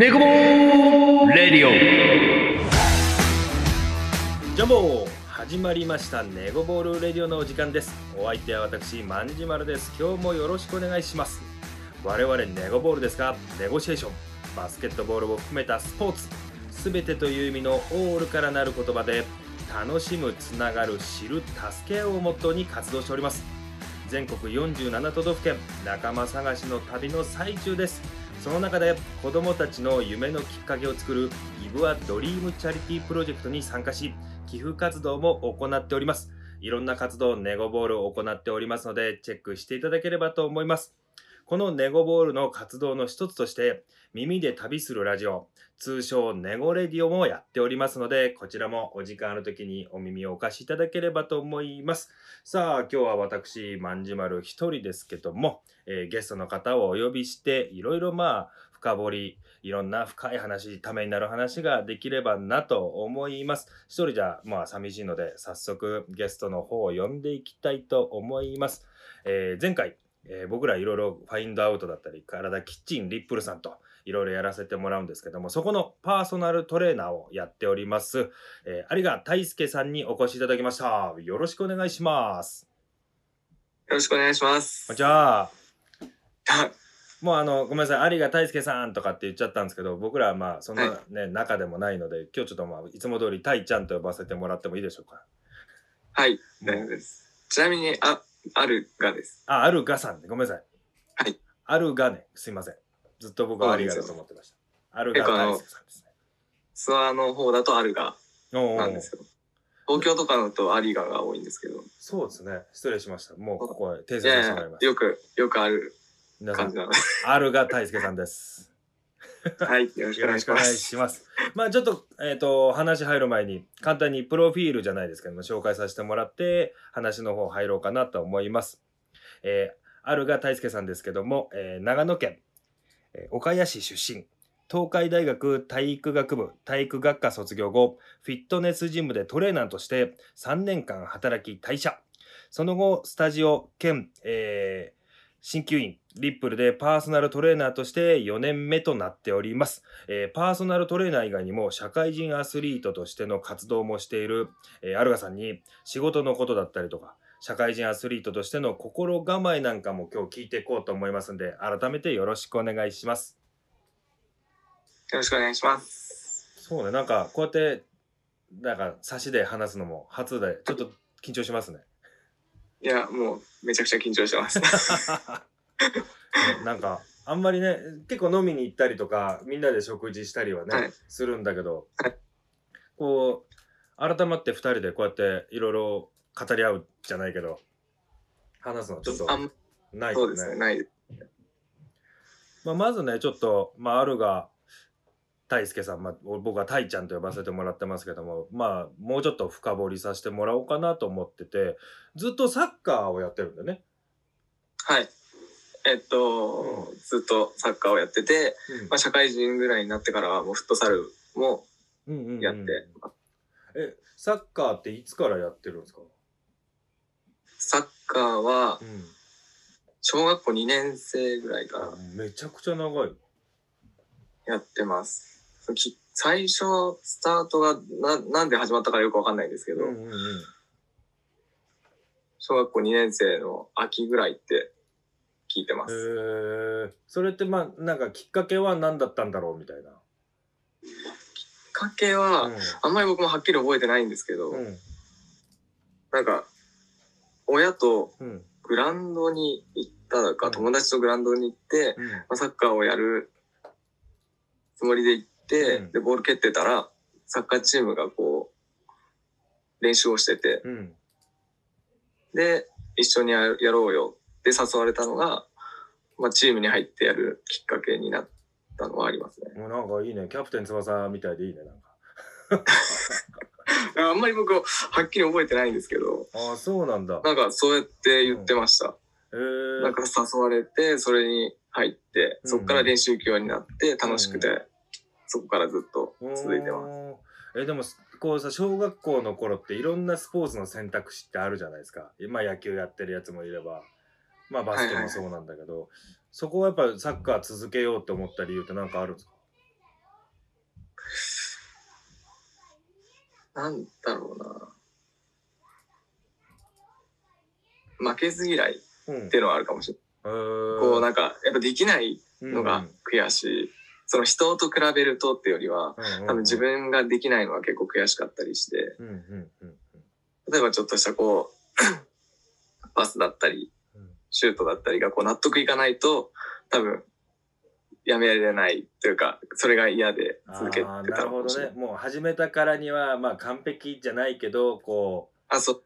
ネコボレディオ。ジャンボ始まりましたネゴボールレディオのお時間です。お相手は私万事丸です。今日もよろしくお願いします。我々ネゴボールですがネゴシエーションバスケットボールを含めたスポーツすべてという意味のオールからなる言葉で楽しむつながる知る助け合うをモットーに活動しております。全国47都道府県仲間探しの旅の最中です。その中で子どもたちの夢のきっかけを作るギブアドリームチャリティープロジェクトに参加し寄付活動も行っております。いろんな活動ネゴボールを行っておりますのでチェックしていただければと思います。このネゴボールの活動の一つとして耳で旅するラジオ。通称ネゴレディオもやっておりますのでこちらもお時間ある時にお耳をお貸しいただければと思います。さあ今日は私万事丸一人ですけども、えーゲストの方をお呼びしていろいろまあ深掘りいろんな深い話ためになる話ができればなと思います。一人じゃまあ寂しいので早速ゲストの方を呼んでいきたいと思います、えー前回えー僕らいろいろファインドアウトだったり体キッチンリップルさんといろいろやらせてもらうんですけどもそこのパーソナルトレーナーをやっております、えー有賀大輔さんにお越しいただきました。よろしくお願いします。よろしくお願いします。こんにちはもうあのごめんなさい。有賀大輔さんとかって言っちゃったんですけど僕らはまあそんなね、中でもないので今日ちょっとまあいつも通りたいちゃんと呼ばせてもらってもいいでしょうか？はい、大丈夫です。ちなみに、あ、あるがです。ああるがさんね。ごめんなさい。はい。あるがね。すいませんずっと僕はありがだと思ってましたあるが大輔さんですねツアーの方だとあるがおうおうなんですよ。東京とかだとありがが多いんですけど。そうですね。失礼しました。もうここへ訂正させてもらいま、す。よく、よくある感じなので。あるが大輔さんです。はい、よろしくお願いします。します。まあちょっと、えっ、と、話入る前に、簡単にプロフィールじゃないですけども、紹介させてもらって、話の方入ろうかなと思います。えー、あるが大輔さんですけども、えー長野県、岡谷市出身。東海大学体育学部体育学科卒業後、フィットネスジムでトレーナーとして3年間働き退社。その後、スタジオ兼、えー鍼灸院、リップルでパーソナルトレーナーとして4年目となっております。えーパーソナルトレーナー以外にも社会人アスリートとしての活動もしている、えーアルガさんに仕事のことだったりとか、社会人アスリートとしての心構えなんかも今日聞いていこうと思いますんで、改めてよろしくお願いします。よろしくお願いします。そうね、なんかこうやって、なんか差しで話すのも初で、ちょっと緊張しますね。いや、もう、めちゃくちゃ緊張してます。ね なんかあんまりね結構飲みに行ったりとかみんなで食事したりはね、はいするんだけど、はいこう改まって2人でこうやっていろいろ語り合うじゃないけど話すのはちょっとないよそうですね、ない。まあ、まずねちょっと、まあ、あるが大輔さん、まあ、僕は大ちゃんと呼ばせてもらってますけどもまあもうちょっと深掘りさせてもらおうかなと思っててずっとサッカーをやってるんだよね。はい。えっと、ずっとサッカーをやってて、まあ、社会人ぐらいになってからはもうフットサルもうんうんうんうんやって、えサッカーっていつからやってるんですか、サッカーはうん小学校2年生ぐらいからめちゃくちゃ長い。やってます。き最初、スタートがななんで始まったかよくわかんないんですけど、うんうんうん。小学校2年生の秋ぐらいって聞いてまへす。え。それってまあなんかきっかけは何だったんだろうみたいな。きっかけは、あんまり僕もはっきり覚えてないんですけど。なんか、親とうん。グラウンドに行ったのか、うん友達とグラウンドに行って、うん。まあ、サッカーをやるつもりで行って、うんで、ボール蹴ってたら、サッカーチームがこう、練習をしてて、うん。で、一緒にややろうよって誘われたのが、まあ、チームに入ってやるきっかけになったのはありますね。もうなんかいいね。キャプテン翼みたいでいいね。なんか。あんまり僕はっきり覚えてないんですけど、ああ、そうなんだ。なんかそうやって言ってました。へえ。なんか誘われて、それに入って、そこから練習教になって楽しくて、うそこからずっと続いてます。す。えでもこうさ小学校の頃っていろんなスポーツの選択肢ってあるじゃないですか今野球やってるやつもいればまあバスケもそうなんだけど、そこはやっぱサッカー続けようって思った理由って何かあるんですか？なんだろうな。負けず嫌いっうん。ていうのはあるかもしれない。こうなんか、やっぱできないのが悔しい。その人と比べるとってよりは、多分自分ができないのは結構悔しかったりして、うんうんうんうん。例えばちょっとしたこう、パスだったり、うん。シュートだったりがこう納得いかないと、多分、やめられないというか、それが嫌で続けてたなるほど。ね。もう始めたからにはまあ完璧じゃないけどこうあ、そう、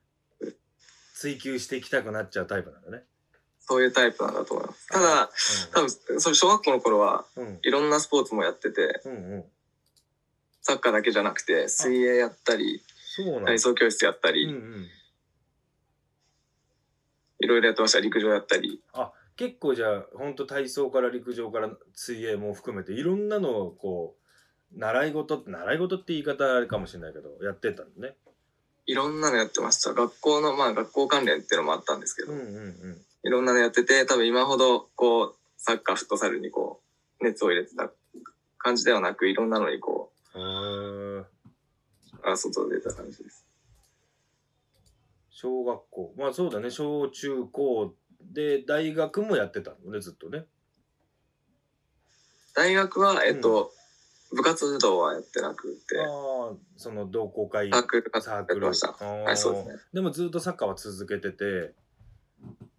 追求していきたくなっちゃうタイプなんだね。そういうタイプなんだと思います。ただ、多分、それ小学校の頃は、うん。うんいろんなスポーツもやってて、うんうん。サッカーだけじゃなくて、水泳やったり、体操教室やったり、うんうん。いろいろやってました。陸上やったり。あ結構じゃあ本当体操から陸上から水泳も含めていろんなのをこう習い事って習い事って言い方あれかもしれないけどやってたのね。いろんなのやってました。学校の、まあ学校関連っていうのもあったんですけど、うんうんうん。いろんなのやってて、多分今ほど、こう、サッカー、フットサルにこう、熱を入れてた感じではなく、いろんなのにこう、あ外出た感じです。小学校。まあそうだね。小中高で大学もやってたのねずっとね。大学は、えっと、部活動はやってなくて、ああその同好会サークルサークル。はい、そうですね。でもずっとサッカーは続けてて。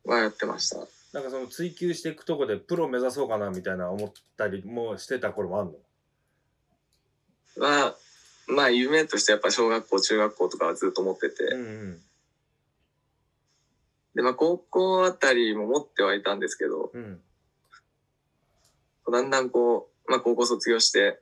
はやってました。なんかその追求していくとこでプロ目指そうかなみたいな思ったりもしてた頃もあんの？は、まあ夢としてやっぱ小学校、中学校とかはずっと持ってて、うんうんで、まあ高校あたりも持ってはいたんですけど、うん。だんだんこう、まあ高校卒業して、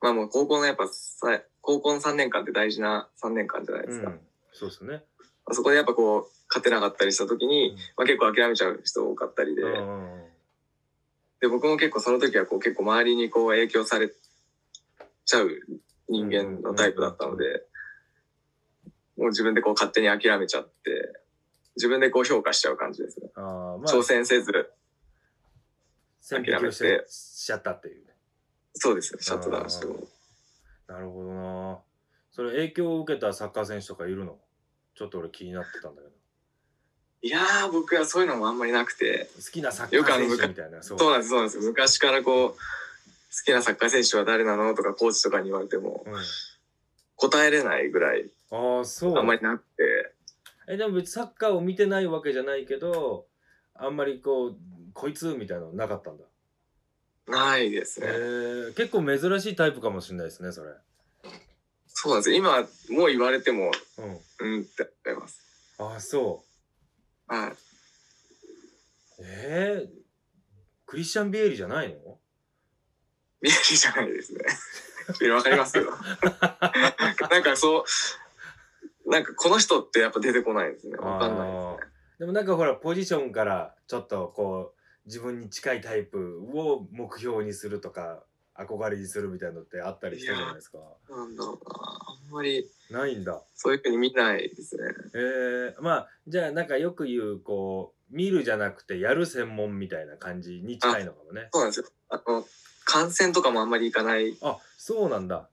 まあもう高校のやっぱさ、高校の3年間って大事な3年間じゃないですか。うん。そうですね。あそこでやっぱこう、勝てなかったりした時に、うん。まあ結構諦めちゃう人多かったりで、で、僕も結構その時はこう結構周りにこう影響されちゃう人間のタイプだったので、もう自分でこう勝手に諦めちゃって、自分でこう評価しちゃう感じですね。あーまあ。挑戦せず、線引きをして。しちゃったっていうね。そうですね、シャットダウンしても。なるほどな。それ影響を受けたサッカー選手とかいるの？ちょっと俺気になってたんだけど。いやー、僕はそういうのもあんまりなくて、好きなサッカー選手みたいな。そう。そうなんです、そうなんです。昔からこう、好きなサッカー選手は誰なの？とかコーチとかに言われてもうん、答えれないぐらいああそう。あんまりなくて、えでも別にサッカーを見てないわけじゃないけどあんまりこうこいつみたいなのなかったんだ、ないですえね。ー、結構珍しいタイプかもしれないですねそれそうなんです。今、もう言われても、うんうんって思います。ああそうはい。えー、クリスチャン・ビエリじゃないの？見えるじゃないですね。わかりますけど。なんかそう、なんかこの人ってやっぱ出てこないですね。わかんないですね。でもなんかほらポジションからちょっとこう自分に近いタイプを目標にするとか憧れにするみたいなのってあったりしたじゃないですかなんだろうな。あんまりないんだそういうふうに見ないですね。えー、まあじゃあなんかよく言うこう見るじゃなくてやる専門みたいな感じに近いのかもねそうなんですよ。あの、観戦とかもあんまり行かない、あそうなんだ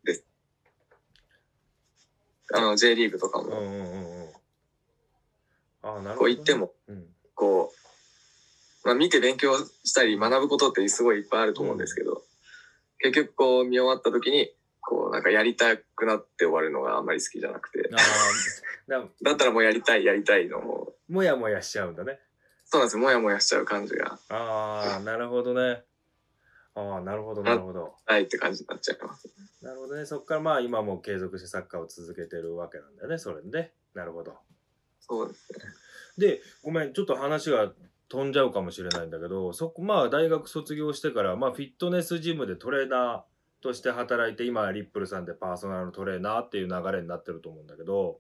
あの、J リーグとかも、うんうんうんうん。あなるほどね、こう行っても、うん。こう、まあ見て勉強したり学ぶことってすごいいっぱいあると思うんですけど、結局こう見終わった時に、こうなんかやりたくなって終わるのがあんまり好きじゃなくて、あーな だったらもうやりたいやりたいのも、もやもやしちゃうんだね。そうなんですよ。もやもやしちゃう感じが。ああなるほどねああなるほどなるほど。ないって感じになっちゃいます。なるほどね。そっからまあ今も継続してサッカーを続けてるわけなんだよねそれでなるほど。そうですね。でごめんちょっと話が飛んじゃうかもしれないんだけどそこまあ大学卒業してから、まあ、フィットネスジムでトレーナーとして働いて今リップルさんでパーソナルトレーナーっていう流れになってると思うんだけど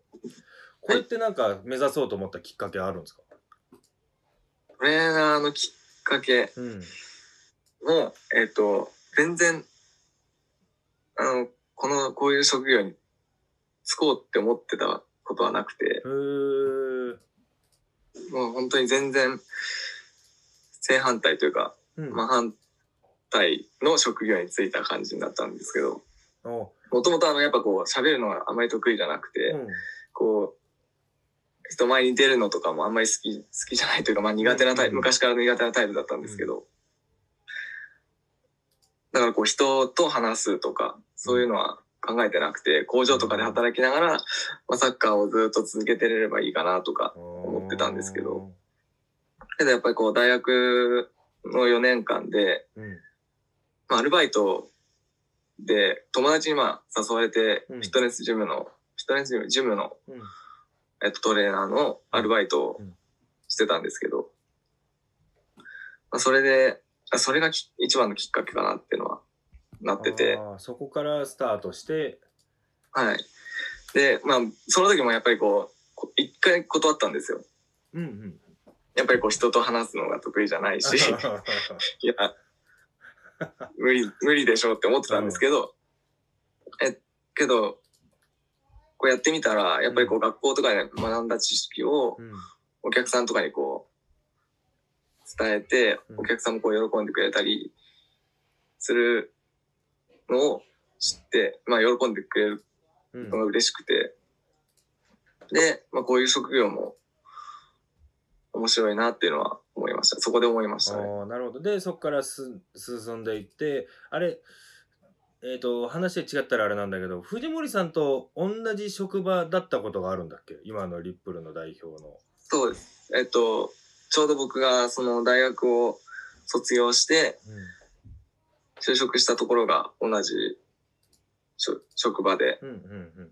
これってなんか目指そうと思ったきっかけあるんですか、トレーナーのきっかけ。うんも、えっ、と、全然、あの、この、こういう職業に就こうって思ってたことはなくて、もう本当に全然正反対というか、うん。まあ反隊の職業に就いた感じになったんですけど、お。もともとあの、やっぱこう、喋るのがあまり得意じゃなくて、うん。こう、人前に出るのとかもあんまり好き、好きじゃないというか、まあ苦手なタイプ、うん昔から苦手なタイプだったんですけど、だからこう人と話すとか、そういうのは考えてなくて、工場とかで働きながら、まあ、サッカーをずっと続けてれればいいかなとか、思ってたんですけど。けどやっぱりこう大学の4年間で、うん。まあアルバイトで友達にまあ誘われてうん、フィットネスジムの、フィットネスジムの、うん。えっと、トレーナーのアルバイトをうん。してたんですけど、まあ、それで、あそれがき一番のきっかけかなってなってて、そこからスタートして、はい。で、まあ、その時もやっぱりこうこ、一回断ったんですよ。うんうん。やっぱりこう人と話すのが得意じゃないし、いや、無理、無理でしょうって思ってたんですけど、え、けど、こうやってみたら、やっぱりこう学校とかで学んだ知識をうん。お客さんとかにこう、伝えてう、ん。お客さんもこう喜んでくれたりするのを知って、まあ喜んでくれるうんのが嬉しくて、で、まあこういう職業も面白いなっていうのは思いました。そこで思いましたね。なるほどでそこからす進んでいってあれえっ、と話違ったらあれなんだけど藤森さんと同じ職場だったことがあるんだっけ？今のリップルの代表の。そうです。えっと、ちょうど僕がその大学を卒業して就職したところが同じ職場でうんうんうん。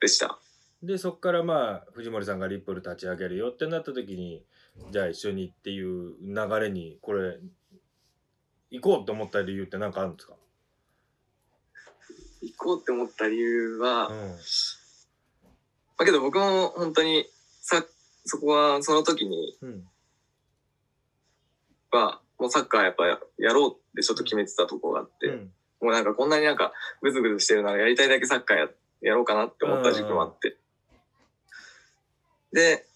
でした。でそこからまあ藤森さんがリップル立ち上げるよってなった時にじゃあ一緒にっていう流れにこれ行こうと思った理由って何かあるんですか、行こうって思った理由は、うん。まあけど僕も本当にさ、そこはその時にうん。は、もうサッカーやっぱやろうってちょっと決めてたところがあって、うん。もうなんかこんなになんかぐずぐずしてるならやりたいだけサッカーややろうかなって思った時期もあって。で、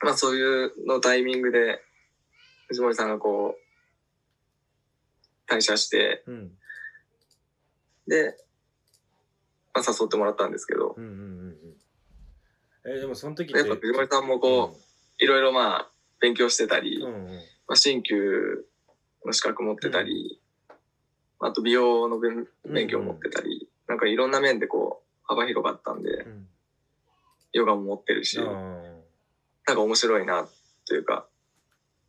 まあそういうのタイミングで、藤森さんがこう、退社して、うん。で、まあ誘ってもらったんですけど、うんうんうんうん。えーでもその時やっぱ藤森さんもこう、いろいろまあ勉強してたり、うんうんうんまあ、鍼灸の資格持ってたり、あと美容の勉勉強持ってたり、なんかいろんな面でこう幅広かったんで、うん。ヨガも持ってるし、あなんか面白いなというか、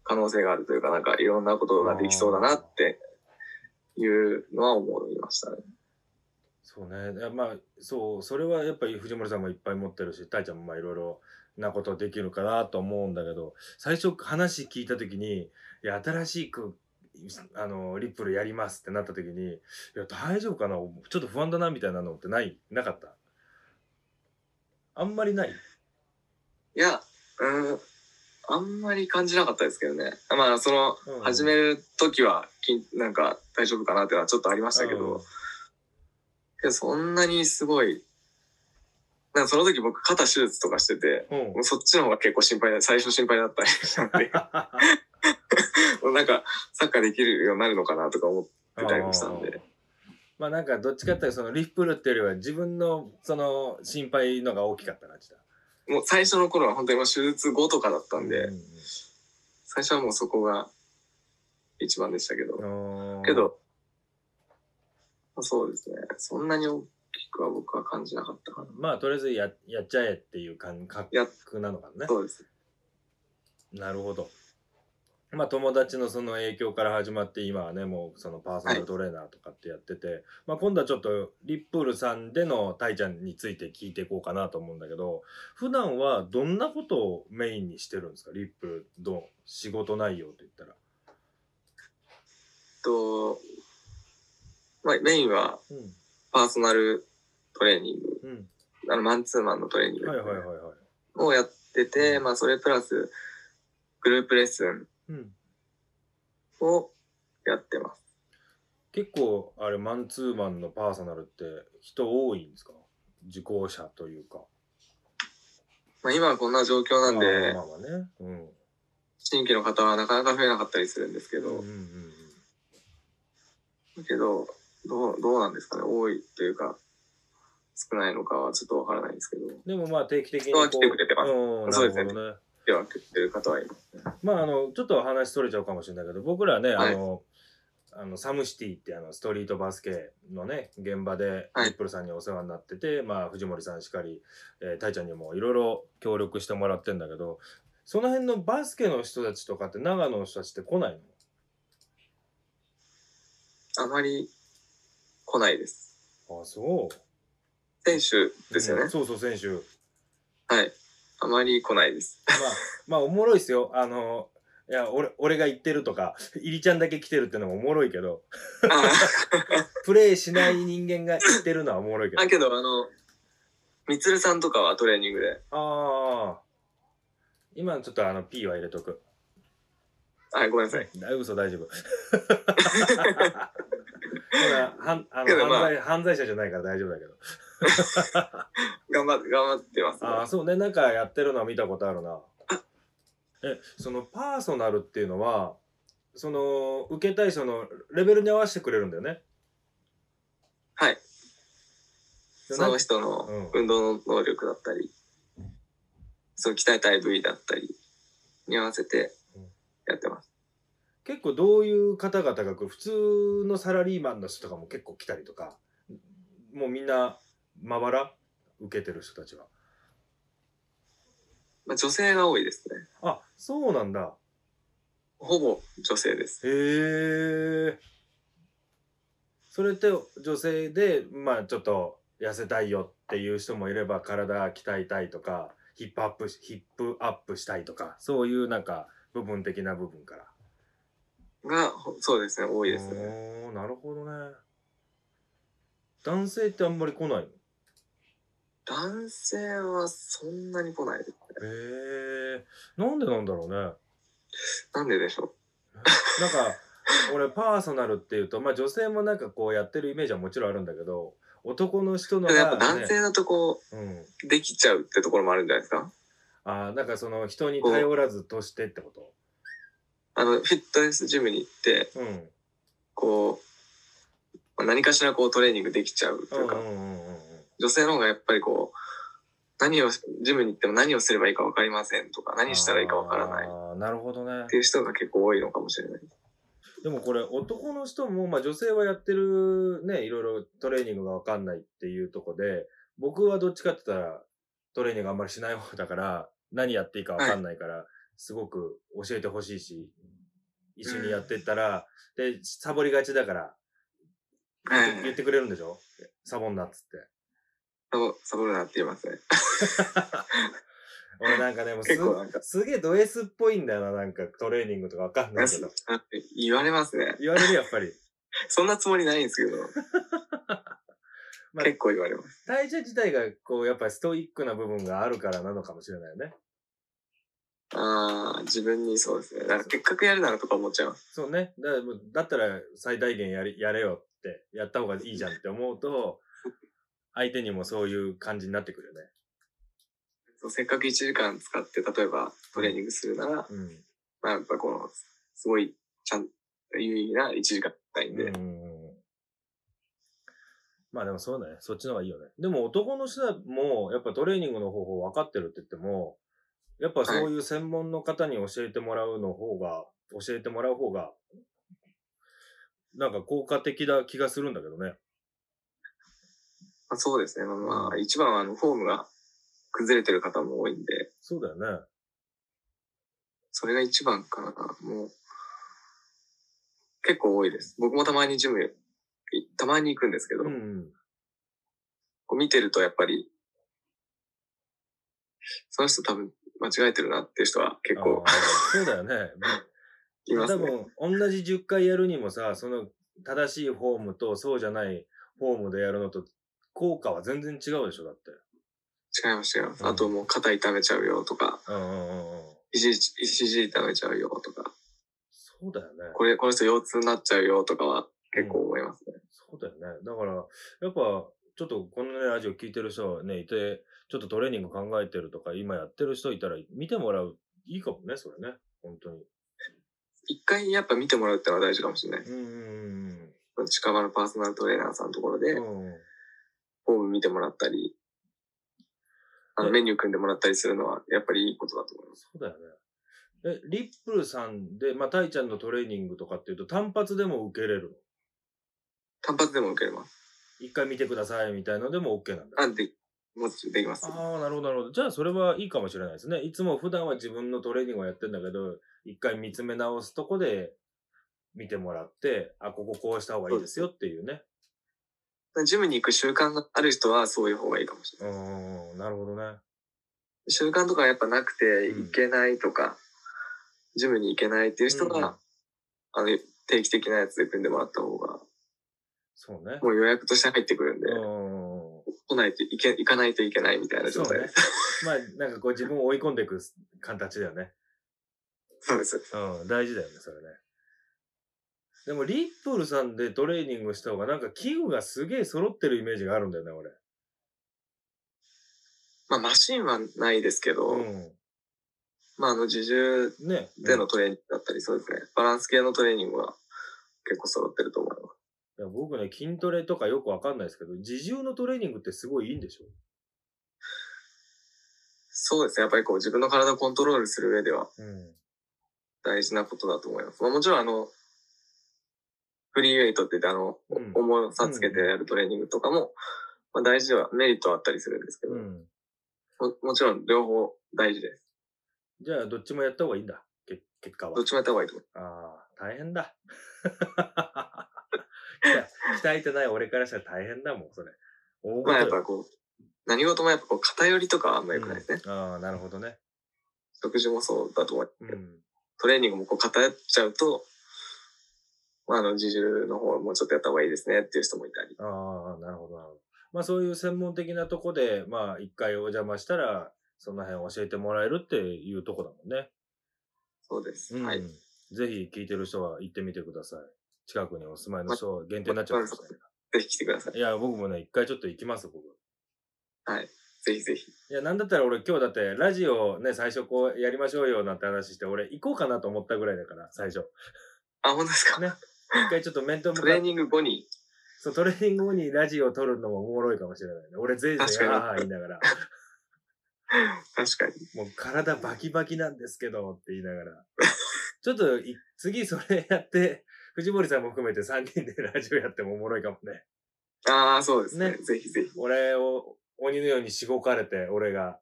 可能性があるというか、なんかいろんなことができそうだなっていうのは思いましたね。そうね。まあそうそれはやっぱり藤森さんもいっぱい持ってるしたいちゃんもまあいろいろなことできるかなと思うんだけど最初話聞いた時にいや新しくあのリップルやりますってなった時にいや大丈夫かな？ちょっと不安だなみたいなのってない？なかった？あんまりない？いや、うん、あんまり感じなかったですけどね。まあ、その、うん始める時は、きなんか大丈夫かなってのはちょっとありましたけど、けどそんなにすごい、なんかその時僕肩手術とかしてて、うんもうそっちの方が結構心配だ、最初心配だったりしたんで、もうなんかサッカーできるようになるのかなとか思ってたりもしたんで。まあなんかどっちかっていうとそのリップルっていうよりは自分のその心配のが大きかった感じだもう最初の頃は本当に手術後とかだったんで、うん最初はもうそこが一番でしたけど。うんけど、まあそうですね。そんなにくは僕は感じなかったかな。まあとりあえずややっちゃえっていう感覚やなのかな。ねそうです。なるほど。まあ友達のその影響から始まって今はねもうそのパーソナルトレーナーとかってやってて、まあ今度はちょっとリップールさんでのたいちゃんについて聞いていこうかなと思うんだけど普段はどんなことをメインにしてるんですか？リップルの仕事内容と言ったら。と、まあメインはうんパーソナルトレーニング、うん。あのマンツーマンのトレーニングはいはいはいはい。をやってて、うん。まあそれプラスグループレッスンうん。をやってます。結構あれマンツーマンのパーソナルって人多いんですか？受講者というか。まあ今はこんな状況なんで、まあまあまあね。うん。新規の方はなかなか増えなかったりするんですけど、うんうんうん。だけど、どう、どうなんですかね？多いというか、少ないのかはちょっとわからないんですけど、でもまあ定期的に人は来てくれてます。うん、そうですね。てる方はいますね。まああの、ちょっと話それちゃうかもしれないけど、僕らね、はい。あの、あのサムシティってあのストリートバスケのね現場ではい。リップルさんにお世話になってて、まあ藤森さんしかり、えー、たいちゃんにもいろいろ協力してもらってんだけどその辺のバスケの人たちとかって長野の人たちって来ないあまり来ないです。のあそう選手ですよね。うんそうそう選手はい。あまり来ないです。まあまあおもろいっすよあのいや俺俺が言ってるとか入りちゃんだけ来てるってのもおもろいけどあ プレイしない人間が言ってるのはおもろいけどあ、けど、あの、みつるさんとかはトレーニングで、ああ。今ちょっとあの P は入れとく。はい、ごめんなさい。だ嘘大丈夫。ほらはんあのけどまあ犯罪犯罪者じゃないから大丈夫だけど。頑張って、頑張ってます、ね。ああ、そうね。なんかやってるのは見たことあるな。え、そのパーソナルっていうのは、その受けたい人のレベルに合わせてくれるんだよね。はい。でその人のうん運動の能力だったり、その鍛えたい部位だったりに合わせてやってます。結構どういう方々が来る普通のサラリーマンの人とかも結構来たりとかもうみんなまばら受けてる人たちはまあ、女性が多いですね。あそうなんだほぼ女性です。へえそれって女性でまあちょっと痩せたいよっていう人もいれば体鍛えたいとかヒップアップしヒップアップしたいとかそういうなんか部分的な部分からが、ほそうですね、多いですね。おーなるほどね。男性ってあんまり来ないの？男性はそんなに来ないですね。へえなんでなんだろうね。なんででしょなんか俺パーソナルっていうとまあ女性もなんかこうやってるイメージはもちろんあるんだけど男の人う。のでもやっぱが、男性のとこうん、できちゃうってところもあるんじゃないですか？あーなんかその人に頼らずとしてってこあの、フィットネスジムに行って、とうんこう、まあ何かしらこうトレーニングできちゃうとうんいうか、女性の方がやっぱりこう、何を、ジムに行っても何をすればいいか分かりませんとか、何したらいいか分からないなるほどねていう人が結構多いのかもしれない。でもこれ男の人も、まあ、女性はやってるねいろいろトレーニングが分かんないっていうとこで僕はどっちかって言ったらトレーニングあんまりしない方だから何やっていいか分かんないから、すごく教えてほしいし一緒にやってったら、でサボりがちだからはい言ってくれるんでしょ？サボんなっつって。サボ、サボるなって言いますね。俺なんかでもすすげえド S っぽいんだよななんかトレーニングとか分かんないけどあ言われますね。言われるやっぱり。そんなつもりないんですけど、まあ結構言われます。代謝自体がこうやっぱりストイックな部分があるからなのかもしれないよね。ああ、自分にそうですね。だからせっかくやるならとか思っちゃいます。そうね。だだったら最大限やりやれよってやった方がいいじゃんって思うと 相手にもそういう感じになってくるよね。そうせっかく1時間使って、例えばトレーニングするなら、うん。まあやっぱこの、すごい、ちゃん、有意義な1時間たいんで、うんまあでもそうだね。そっちの方がいいよね。でも男の人もやっぱトレーニングの方法分かってるって言っても、やっぱそういう専門の方に教えてもらうの方が、教えてもらう方が、なんか効果的な気がするんだけどね。まあ、そうですね。まあ、まあ、一番はあの、フォームが崩れてる方も多いんで、そうだよね。それが一番かな。もう、結構多いです。僕もたまにジム、いたまに行くんですけど、うんうん。こう見てるとやっぱり、その人多分間違えてるなっていう人は結構そうだよね。多 いますね。分同じ10回やるにもさ、その正しいフォームとそうじゃないフォームでやるのと効果は全然違うでしょ、だって。違います違います。うんあともう肩痛めちゃうよとか、うんうんうんうん。肘、肘痛めちゃうよとか、そうだよね。これ、この人腰痛になっちゃうよとかは結構思いますね。そうだよね。だから、やっぱ、ちょっとこのね、ラジオ聞いてる人ね、いて、ちょっとトレーニング考えてるとか、今やってる人いたら見てもらう。いいかもね、それね。本当に。一回やっぱ見てもらうってのは大事かもしれない。うんうんうん近場のパーソナルトレーナーさんのところで、うん。フォーム見てもらったり、あのえメニュー組んでもらったりするのは、やっぱりいいことだと思います。そうだよね。え、リップルさんで、まあ、タイちゃんのトレーニングとかっていうと、単発でも受けれるの？単発でも受けれます。一回見てくださいみたいのでも OK なんだ。あ、で、もちろんできます。ああ、なるほど、なるほど。じゃあ、それはいいかもしれないですね。いつも普段は自分のトレーニングをやってんだけど、一回見つめ直すとこで見てもらって、あ、こここうした方がいいですよっていうね。ジムに行く習慣がある人はそういう方がいいかもしれうない。ーん、なるほどね。習慣とかやっぱなくてうん行けないとか、ジムに行けないっていう人が、うんあの、定期的なやつで組んでもらった方が、そうね。もう予約として入ってくるんで、うん。来ないといけ、行かないといけないみたいな状態です。。まあ、なんかこう自分を追い込んでいく形だよね。そうです。うん、大事だよね、それね。でも、リップルさんでトレーニングした方が、なんか器具がすげえ揃ってるイメージがあるんだよね、俺。まあ、マシンはないですけど、うまあ、あの、自重ん。ね。でのトレーニングだったり、そうですね。バランス系のトレーニングは結構揃ってると思います。いや僕ね、筋トレとかよくわかんないですけど、自重のトレーニングってすごいいいんでしょ？そうですね。やっぱりこう自分の体をコントロールする上ではうん。大事なことだと思います。まあもちろんあの、フリーウェイトって言ってあの、うん重さつけてやるトレーニングとかも、まあ大事では、メリットはあったりするんですけど、うん。ももちろん両方大事です。じゃあ、どっちもやった方がいいんだ。け結果はどっ。ちもやった方がいいと思いああ、大変だ。鍛 鍛えてない俺からしたら大変だもん、それ。大まあやっぱこう、何事もやっぱこう偏りとかはあんま良くないですね。うんああ、なるほどね。食事もそうだと思いますけど、うん。トレーニングもこう偏っちゃうと、まああの、自重の方もうちょっとやった方がいいですねっていう人もいたり。ああ、なるほど、なるほど。まあそういう専門的なとこで、まあ一回お邪魔したら、その辺教えてもらえるっていうとこだもんね。そうです。うん。はい。ぜひ聞いてる人は行ってみてください。近くにお住まいの人は限定になっちゃうかもしれないぜひ来てください。いや、僕もね、一回ちょっと行きます、僕。はい。ぜひぜひ。いや、なんだったら俺今日だってラジオね、最初こうやりましょうよなんて話して、俺行こうかなと思ったぐらいだから、最初。あ、本当ですか、ね一回ちょっと面と向トレーニング後に、そう、トレーニング後にラジオを撮るのもおもろいかもしれないね。俺ぜいぜい確かにああ言いながら、確かに。もう体バキバキなんですけどって言いながら。ちょっとい次それやって、藤森さんも含めて3人でラジオやってもおもろいかもね。ああ、そうですね。ねぜひぜひ。俺を鬼のようにしごかれて、俺が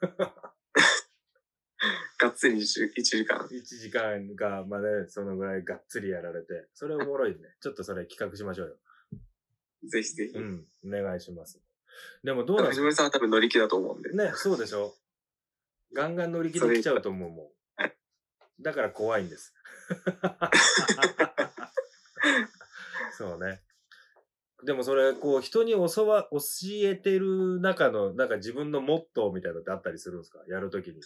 がっつり 1, 時間。1時間がまでそのぐらいがっつりやられて、それおもろいね。ちょっとそれ企画しましょうよ。ぜひぜひ。うん、お願いします。でもどうなんです藤森さんは多分乗り気だと思うんで。かね、そうでしょ？ガンガン乗り切り来ちゃうと思うもはいん。だから怖いんです。そうね。でもそれ、こう、人に教わ、教えてる中の、なんか自分のモットーみたいなのってあったりするんですか？やるときに。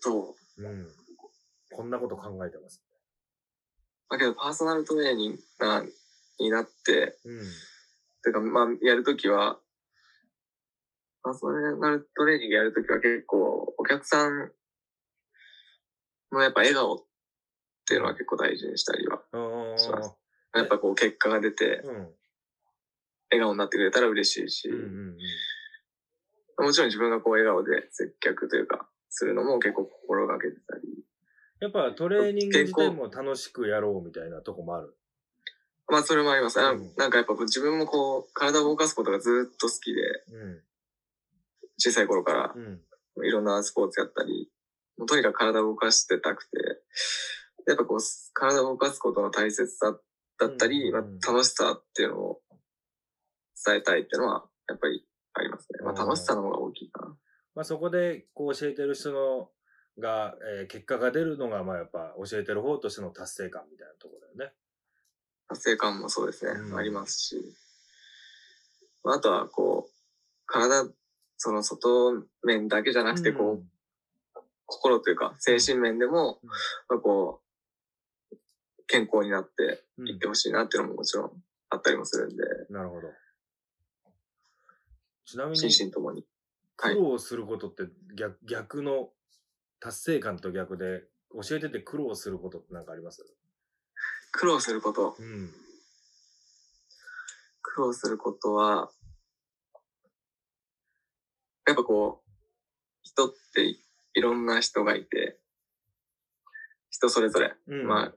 そう。うん。こんなこと考えてます。だけど、パーソナルトレーニンガーになって、うん。てか、まあ、やるときは、パーソナルトレーニングやるときは結構、お客さんのやっぱ笑顔っていうのは結構大事にしたりは。うん。しますやっぱこう、結果が出て、うん。笑顔になってくれたら嬉しいし、もちろん自分がこう、笑顔で接客というか、するのも結構心がけてたり。やっぱトレーニング自体も楽しくやろうみたいなとこもある。まあ、それもあります。なうんなんかやっぱ自分もこう、体を動かすことがずっと好きで、うん。小さい頃からうん。いろんなスポーツやったり、もうとにかく体を動かしてたくて、やっぱこう、体を動かすことの大切さだったり、うんまあ、楽しさっていうのを伝えたいっていうのは、やっぱりありますね。まあ、うん。楽しさの方が大きいかな。まあそこでこう教えてる人のが、えー結果が出るのが、まあやっぱ教えてる方としての達成感みたいなところだよね。達成感もそうですね、うん。ありますし、まああとはこう、体、その外面だけじゃなくて、こう、心というか、精神面でも、うん。まあこう、健康になってうん、いってほしいなっていうのももちろんあったりもするんで、なるほど。ちなみに、心身ともに。はい苦労することって逆逆の達成感と逆で、教えてて苦労することって何かあります？苦労すること。うん。苦労することは、やっぱこう、人っていいろんな人がいて、人それぞれ、うん。まあ、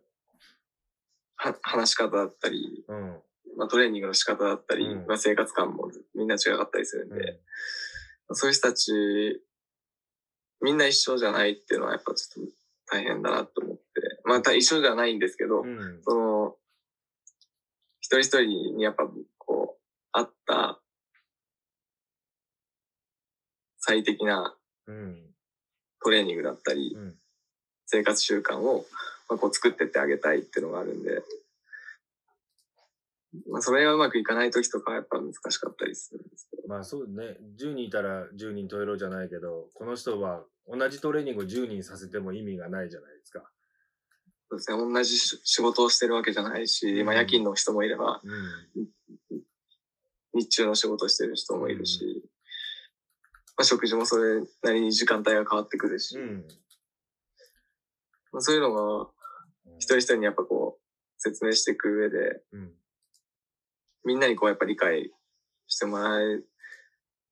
は、話し方だったり、うん。まあトレーニングの仕方だったり、うんまあ生活感もみんな違かったりするんで、そういう人たち、みんな一緒じゃないっていうのはやっぱちょっと大変だなと思って、また一緒じゃないんですけど、うん。その、一人一人にやっぱこう、あった最適なうん。トレーニングだったり、うん。生活習慣を、まあ、こう作ってってあげたいっていうのがあるんで、まあそれがうまくいかない時とかはやっぱ難しかったりするんですけど、まあそうね。10人いたら10人トイレじゃないけど、この人は同じトレーニングを10人させても意味がないじゃないですか。そうですね、同じし仕事をしてるわけじゃないし、まあうん夜勤の人もいれば、うん。日中の仕事してる人もいるし、まあ食事もそれなりに時間帯が変わってくるし、うん。まあ、そういうのが一人一人にやっぱこう説明していく上で、うん。みんなにこうやっぱ理解してもらえる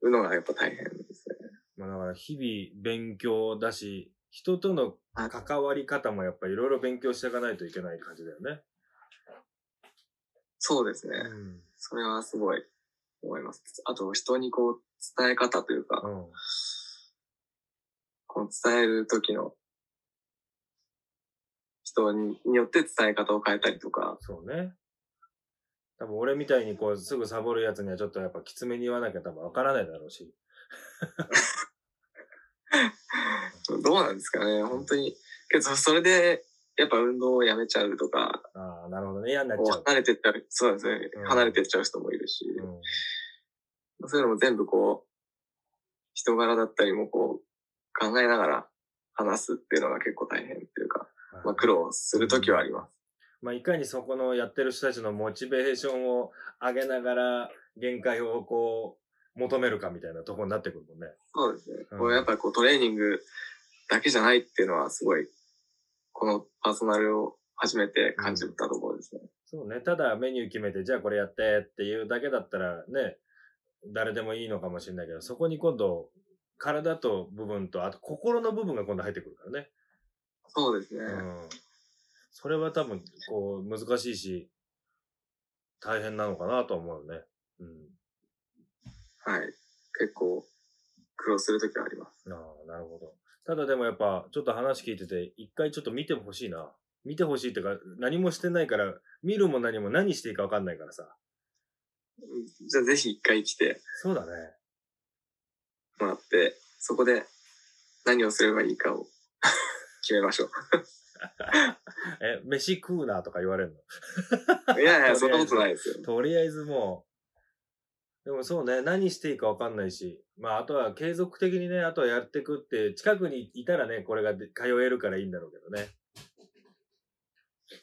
のがやっぱ大変ですね。まあだから日々勉強だし、人とのはい関わり方もやっぱいろいろ勉強していかないといけない感じだよね。そうですね。うん。それはすごい思います。あと人にこう伝え方というか、うん。こう伝える時の人にによって伝え方を変えたりとか、そうね。多分俺みたいにこうすぐサボるやつにはちょっとやっぱきつめに言わなきゃ多分わからないだろうし。どうなんですかね、本当に。けど、それで、やっぱ運動をやめちゃうとか、ああ、なるほどね。嫌になっちゃう。離れてっちゃう、そうですねうん、離れてっちゃう人もいるし、うん。そういうのも全部こう、人柄だったりもこう、考えながら話すっていうのが結構大変っていうか、まあ苦労するときはあります。まあ、いかにそこのやってる人たちのモチベーションを上げながら限界をこう求めるかみたいなところになってくるもんね。そうですね。うんこうやっぱりこうトレーニングだけじゃないっていうのはすごい、このパーソナルを初めて感じたところですね。そうね。ただメニュー決めて、じゃあこれやってっていうだけだったらね、誰でもいいのかもしれないけど、そこに今度、体と部分と、あと心の部分が今度入ってくるからね。そうですね。うん。それは多分、こう、難しいし、大変なのかなと思うよね。うん。はい。結構苦労するときはあります。ああ、なるほど。ただでもやっぱ、ちょっと話聞いてて、一回ちょっと見てほしいな。見てほしいってか、何もしてないから、見るも何も何していいか分かんないからさ。うんじゃあぜひ一回来てそうだね。もらって、そこで何をすればいいかを決めましょ え、飯食うなとか言われるの？う。いやいや、そんなことないですよ。とりあえずもう、でもそうね、何していいか分かんないし、まああとは継続的にね、あとはやってくって、近くにいたらね、これがで通えるからいいんだろうけどね。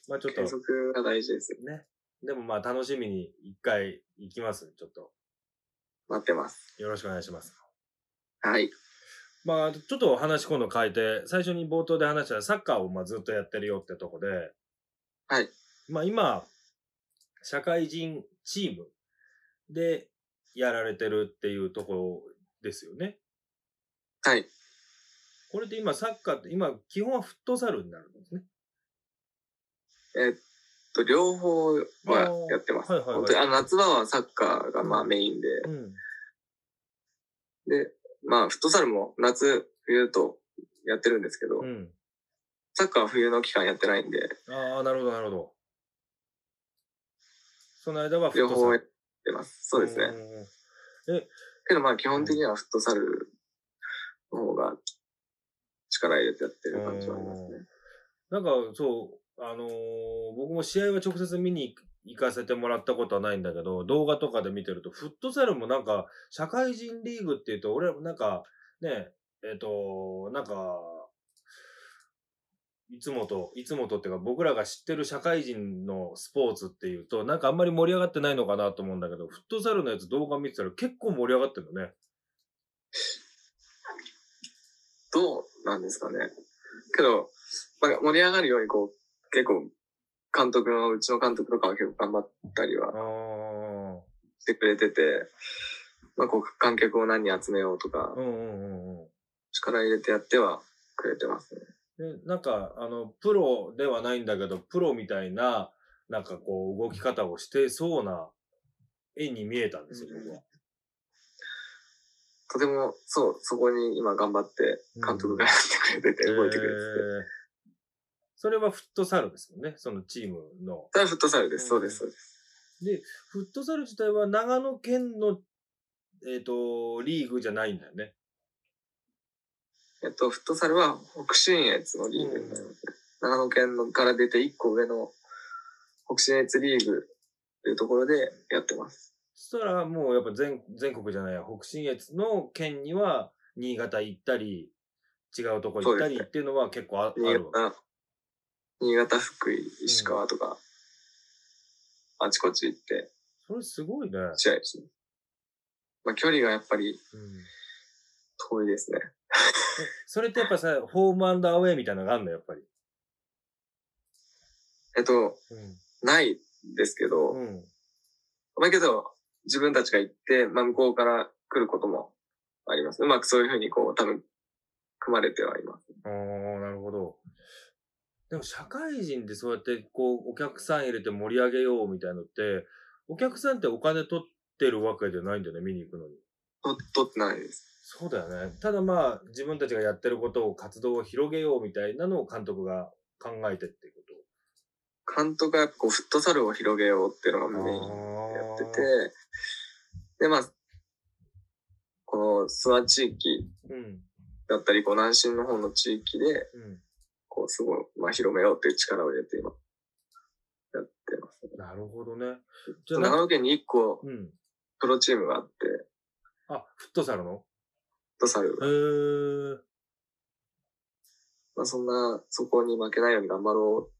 まあちょっと継、続が大事ですよ。ね。でもまあ楽しみに一回行きます。ちょっと。待ってます。よろしくお願いします。はい。まあ、ちょっと話今度変えて、最初に冒頭で話したサッカーをまあずっとやってるよってとこで、はい。まあ今、社会人チームでやられてるっていうところですよね。はい。これって今サッカーって、今基本はフットサルになるんですね。えっと、両方はやってます。はいはいはい本当に、あの、夏場はサッカーがまあメインで、うん。で、まあ、フットサルも夏、冬とやってるんですけど、うん。サッカーは冬の期間やってないんで、ああ、なるほどなるほど。その間はフットサル。両方やってます。そうですね。ね。けどまあ、基本的にはフットサルの方が力入れてやってる感じはありますね。なんか、そう、あのー僕も試合は直接見に行かせてもらったことはないんだけど、動画とかで見てると、フットサルもなんか、社会人リーグっていうと、俺、なんか、ね、えっ、と、なんか、いつもと、いつもとっていうか、僕らが知ってる社会人のスポーツっていうと、なんかあんまり盛り上がってないのかなと思うんだけど、フットサルのやつ動画見てたら結構盛り上がってるのね。どうなんですかね。けど、まあ、盛り上がるようにこう、結構監督の、うちの監督とかは結構頑張ったりはあしてくれてて、まあこう観客を何人集めようとかあ。う、んうんうんうん。力入れてやってはくれてますね。で、なんか、あの、プロではないんだけど、プロみたいな、なんかこう、動き方をしてそうな絵に見えたんですよ、僕は。とても、そう、そこに今頑張って監督がやってくれてて、動いてくれてて。えーそれはフットサルですもんね、そのチームの。それはフットサルです。そうです、そうです。で、フットサル自体は長野県の、えっ、と、リーグじゃないんだよね。えっと、フットサルは北信越のリーグになりますね。長野県のから出て1個上の北信越リーグっていうところでやってます。そしたらもうやっぱ全全国じゃないや、北信越の県には新潟行ったり、違うとこ行ったりっていうのは結構ああ新るわ新潟、福井、石川とか、あちこち行ってそれすごいね。試合ですね。まあ距離がやっぱりうん遠いですね。えそれってやっぱさ、ホームアンドアウェイみたいなのがあるの、やっぱり。えっと、ないですけど、うん。うん。まあけど、自分たちが行って、まあ向こうから来ることもあります。うまくそういうふうにこう、多分、組まれてはいます。ああ、なるほど。でも社会人でそうやってこうお客さん入れて盛り上げようみたいのって、お客さんってお金取ってるわけじゃないんだよね、見に行くのに。と、取ってないです。そうだよね。ただまあ、自分たちがやってることを、活動を広げようみたいなのを監督が考えてっていうこ監督がやっぱこう、フットサルを広げようっていうのがと。メインでやってて、で、まあ、この諏訪地域うん。だったり、こう、南進の方の地域で、うん。こう、すごい、まあ、広めようっていう力を入れて今、やってます、ね。なるほどね。じゃあ長な野県に1個、うん。プロチームがあって、あ、フットサルの？フットサルへー。まあ、そんな、そこに負けないように頑張ろうっ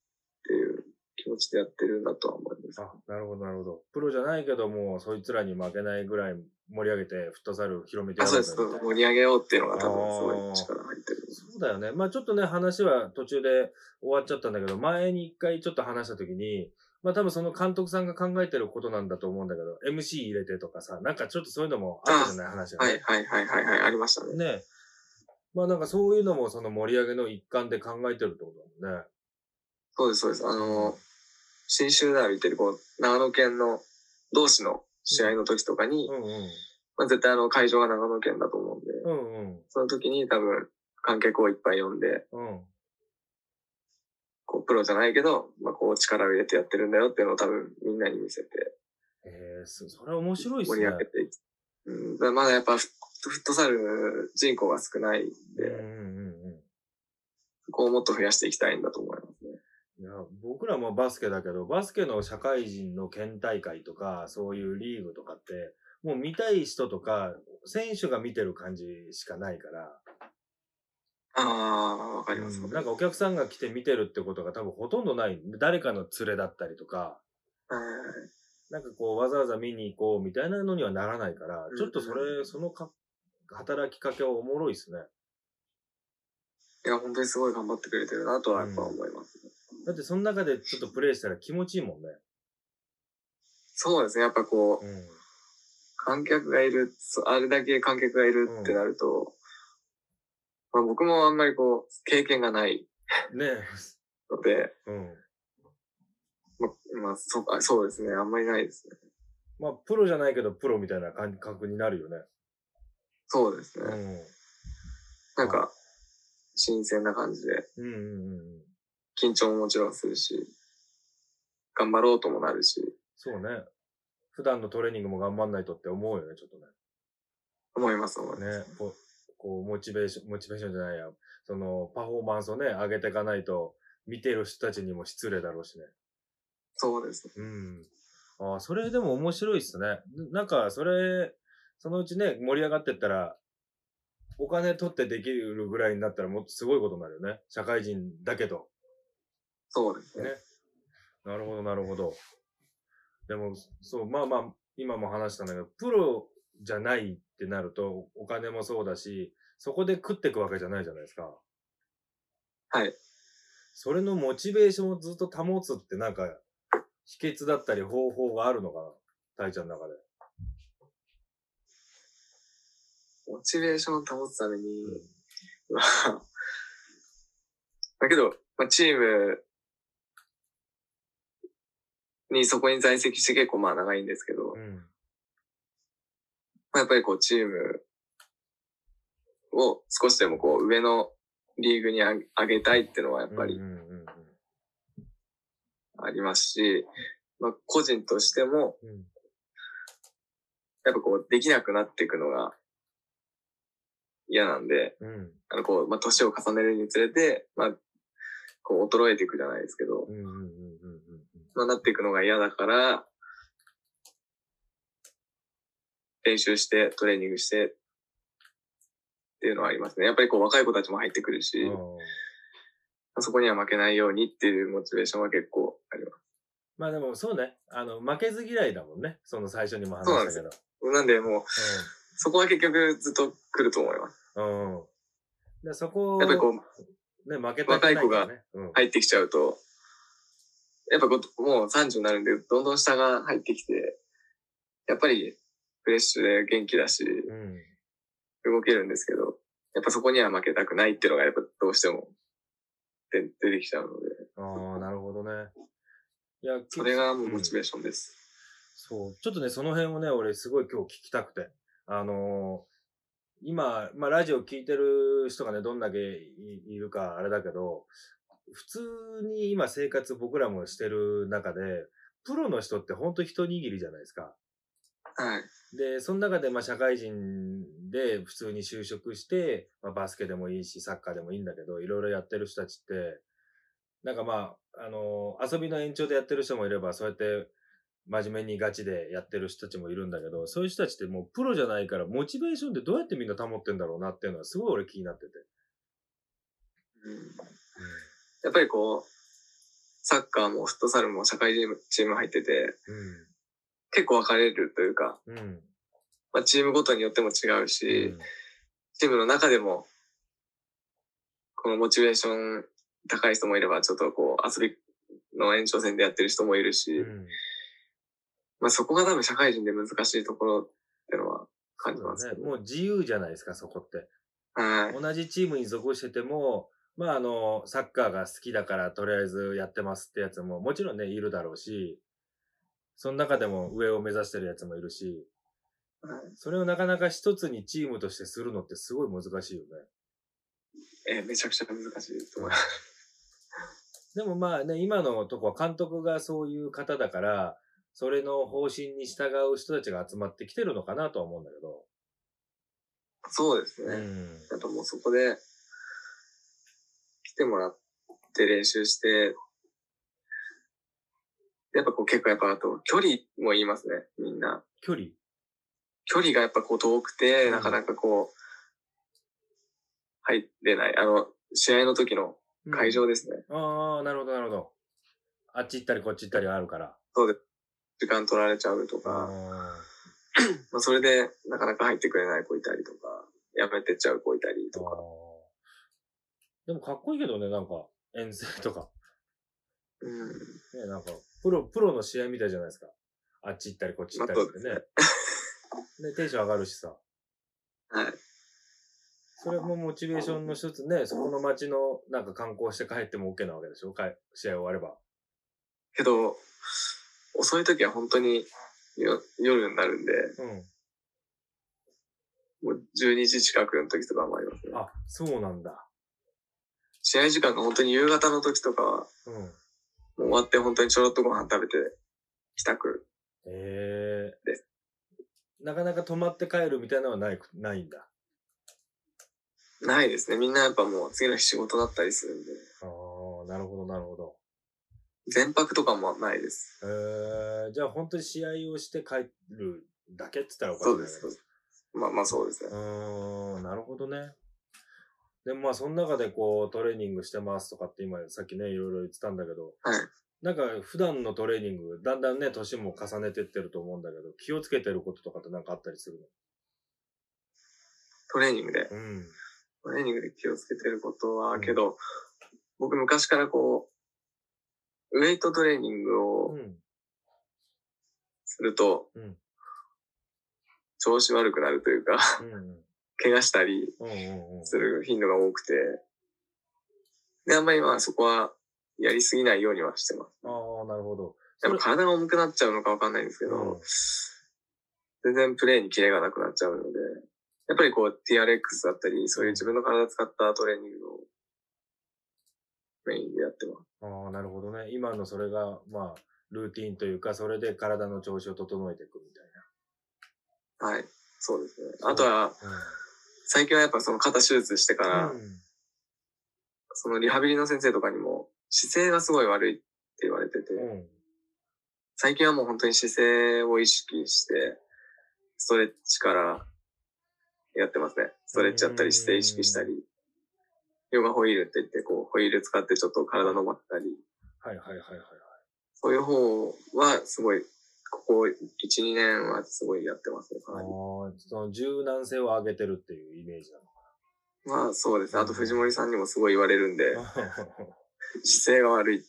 ていう気持ちでやってるんだとは思います。あ、なるほど、なるほど。プロじゃないけども、そいつらに負けないぐらい盛り上げて、フットサル広めてあ、やろそうです。盛り上げようっていうのが多分すごい力入ってる。そうだよね。まあちょっとね、話は途中で終わっちゃったんだけど、前に一回ちょっと話したときに、まあ多分その監督さんが考えてることなんだと思うんだけど、MC 入れてとかさ、なんかちょっとそういうのもあったじゃない話がね。はいはいはいはいはい、ありましたね。ねまあなんかそういうのもその盛り上げの一環で考えてるってことだもんね。そうですそうです。あの、新州ダービーってこう、長野県の同士の試合の時とかに、うんうん。まあ、絶対あの会場が長野県だと思うんで、うんうん。その時に多分観客をいっぱい呼んで、うん。こう、プロじゃないけど、まあこう力を入れてやってるんだよっていうのを多分みんなに見せてええそそれは面白いっす盛ね。り上げていく。うん、まだやっぱフットサル人口が少ないんで、うんうんうんうん。そこをもっと増やしていきたいんだと思いますね。いや、僕らもバスケだけど、バスケの社会人の県大会とか、そういうリーグとかって、もう見たい人とか、選手が見てる感じしかないから、ああ、わかります。うんなんかお客さんが来て見てるってことが多分ほとんどない。誰かの連れだったりとか、はいなんかこうわざわざ見に行こうみたいなのにはならないからう、んちょっとそれ、そのか、働きかけはおもろいっすね。いや、本当にすごい頑張ってくれてるなとはやっぱ思いますね。だってその中でちょっとプレイしたら気持ちいいもんね。そうですね。やっぱこう、うん。観客がいる、そあれだけ観客がいるってなると、まあ僕もあんまりこう、経験がないねので、うん。ままあそあそうですね。あんまりないですね。まあ、プロじゃないけどプロみたいな感覚になるよね。そうですね。うん。なんか、新鮮な感じで、うんうんうんうん。緊張ももちろんするし、頑張ろうともなるし、そうね。普段のトレーニングも頑張んないとって思うよね、ちょっと思います、思います。ね。ね。こう、こうモチベーション、モチベーションじゃないや。その、パフォーマンスをね、上げていかないと、見てる人たちにも失礼だろうしね。そうですね。うん。ああ、それでも面白いっすね。なんか、それ、そのうちね、盛り上がってったら、お金取ってできるぐらいになったらもっとすごいことになるよね。社会人だけど。そうですね。ね。なるほど、なるほど。でも、そう、まあまあ、今も話したんだけど、プロじゃないってなると、お金もそうだし、そこで食っていくわけじゃないじゃないですか。はい。それのモチベーションをずっと保つってなんか、秘訣だったり方法があるのかな大ちゃんの中で。モチベーションを保つために、まあ、だけど、まあ、チームにそこに在籍して結構まあ長いんですけど、うん。まあ、やっぱりこうチームを少しでもこう上のリーグにあ上げたいっていうのはやっぱりありますし、まあ個人としてもやっぱこうできなくなっていくのが嫌なんで、うん。あのこう、まあ年を重ねるにつれて、まあこう衰えていくじゃないですけど、うんうんうんまあなっていくのが嫌だから、練習してトレーニングしてっていうのはありますね。やっぱりこう若い子たちも入ってくるし、あそこには負けないようにっていうモチベーションは結構ありままあでもそうね。あの、負けず嫌いだもんね。その最初にも話したけど。す。なんでもう、そこは結局ずっと来ると思います。うん。うん。でそこをやっぱりこう、ね、負けたくないからね。うん。入ってきちゃうと、やっぱもう30になるんで、どんどん下が入ってきて、やっぱりフレッシュで元気だし、うん。動けるんですけど、やっぱそこには負けたくないっていうのがやっぱどうしても出出てきちゃうので、ああ、なるほどね。いや、それがもうモチベーーションです。そう。ちょっとね、その辺をね、俺すごい今日聞きたくて。あのー今、まあラジオ聞いてる人がね、どんだけいいるかあれだけど、普通に今生活僕らもしてる中で、プロの人ってほんと一握りじゃないですか。はい。で、その中でまあ社会人で普通に就職して、まあ、バスケでもいいし、サッカーでもいいんだけど、いろいろやってる人たちって、なんかまあ、あの遊びの延長でやってる人もいれば、そうやって真面目にガチでやってる人たちもいるんだけど、そういう人たちってもうプロじゃないから、モチベーションってどうやってみんな保ってんだろうなっていうのはすごい俺気になってて。うんやっぱりこう、サッカーもフットサルも社会人チーム入ってて、結構分かれるというか、うん。うん。まあ、チームごとによっても違うし、チームの中でも、このモチベーション高い人もいれば、ちょっとこう、遊びの延長戦でやってる人もいるし、うん。まあそこが多分社会人で難しいところっていうのは感じますね。けど。もう自由じゃないですか、そこって。はい。同じチームに属してても、まああの、サッカーが好きだからとりあえずやってますってやつももちろんね、いるだろうし、その中でも上を目指してるやつもいるし、はいそれをなかなか一つにチームとしてするのってすごい難しいよね。えーめちゃくちゃ難しいと思います。でもまあね、今のとこは監督がそういう方だから、それの方針に従う人たちが集まってきてるのかなとは思うんだけど。そうですね。うん。やっぱもうそこで来てもらって練習して、やっぱこう結構やっぱあと距離も言いますね、みんな。距離？距離がやっぱこう遠くて、うんなかなかこう、入れない。あの、試合の時の会場ですね。ああ、なるほど、なるほど。あっち行ったりこっち行ったりがあるから。そうで、時間取られちゃうとあか、まあ、それでなかなか入ってくれない子いたりとか、やめてっちゃう子いたりーとか。でもかっこいいけどね、なんか、遠征とか。うん。ね、なんか、プロ、プロの試合みたいじゃないですか。あっち行ったりこっち行ったりってね。ね、テンション上がるしさ。はい。それもモチベーションの一つね、そこの街のなんか観光して帰っても OK なわけでしょ？かい試合終われば。けど、遅い時は本当によ夜になるんで、うん。もう12時近くの時とかもありますね。あ、そうなんだ。試合時間が本当に夕方の時とかは、うん。もう終わって本当にちょろっとご飯食べて帰宅。ええなかなか泊まって帰るみたいなのはない、ないんだ。ないですね。みんなやっぱもう次の日仕事だったりするんで。ああ、なるほど、なるほど。全泊とかもないです。ええじゃあ本当に試合をして帰るだけって言ったらおかしいそうです。んだけどそうですまあまあそうですねう。ーん、なるほどね。でもまあその中でこうトレーニングしてますとかって今さっきねいろいろ言ってたんだけど、はい。なんか普段のトレーニング、だんだんね、年も重ねてってると思うんだけど、気をつけてることとかってなんかあったりするトレーニングで？のうん。トレーニングで気をつけてることは、うんけど、僕昔からこう、ウェイトトレーニングをうん。するとうん、調子悪くなるというか、うんうん。怪我したり。する頻度が多くて、で、あんまりまあそこはやりすぎないようにはしてます。ああ、なるほど。やっぱ体が重くなっちゃうのかわかんないんですけど、うん全然プレーにキレがなくなっちゃうので、やっぱりこう TRX だったり、そういう自分の体使ったトレーニングをメインでやってます。ああ、なるほどね。今のそれが、まあ、ルーティンというか、それで体の調子を整えていくみたいはい。そうですね。あとは、な。最近はやっぱその肩手術してから、うん。そのリハビリの先生とかにも、姿勢がすごい悪いって言われてて、うん。最近はもう本当に姿勢を意識して、ストレッチからやってますね。ストレッチやったり、姿勢意識したり、ヨガホイールって言って、こう、ホイール使ってちょっと体伸ばったり、はいはいはいはいはい。そういう方はすごい、ここ1、2年はすごいやってますね、かなり。その柔軟性を上げてるっていうイメージなのまあそうですね。あと藤森さんにもすごい言われるんで、かな。姿勢が悪いって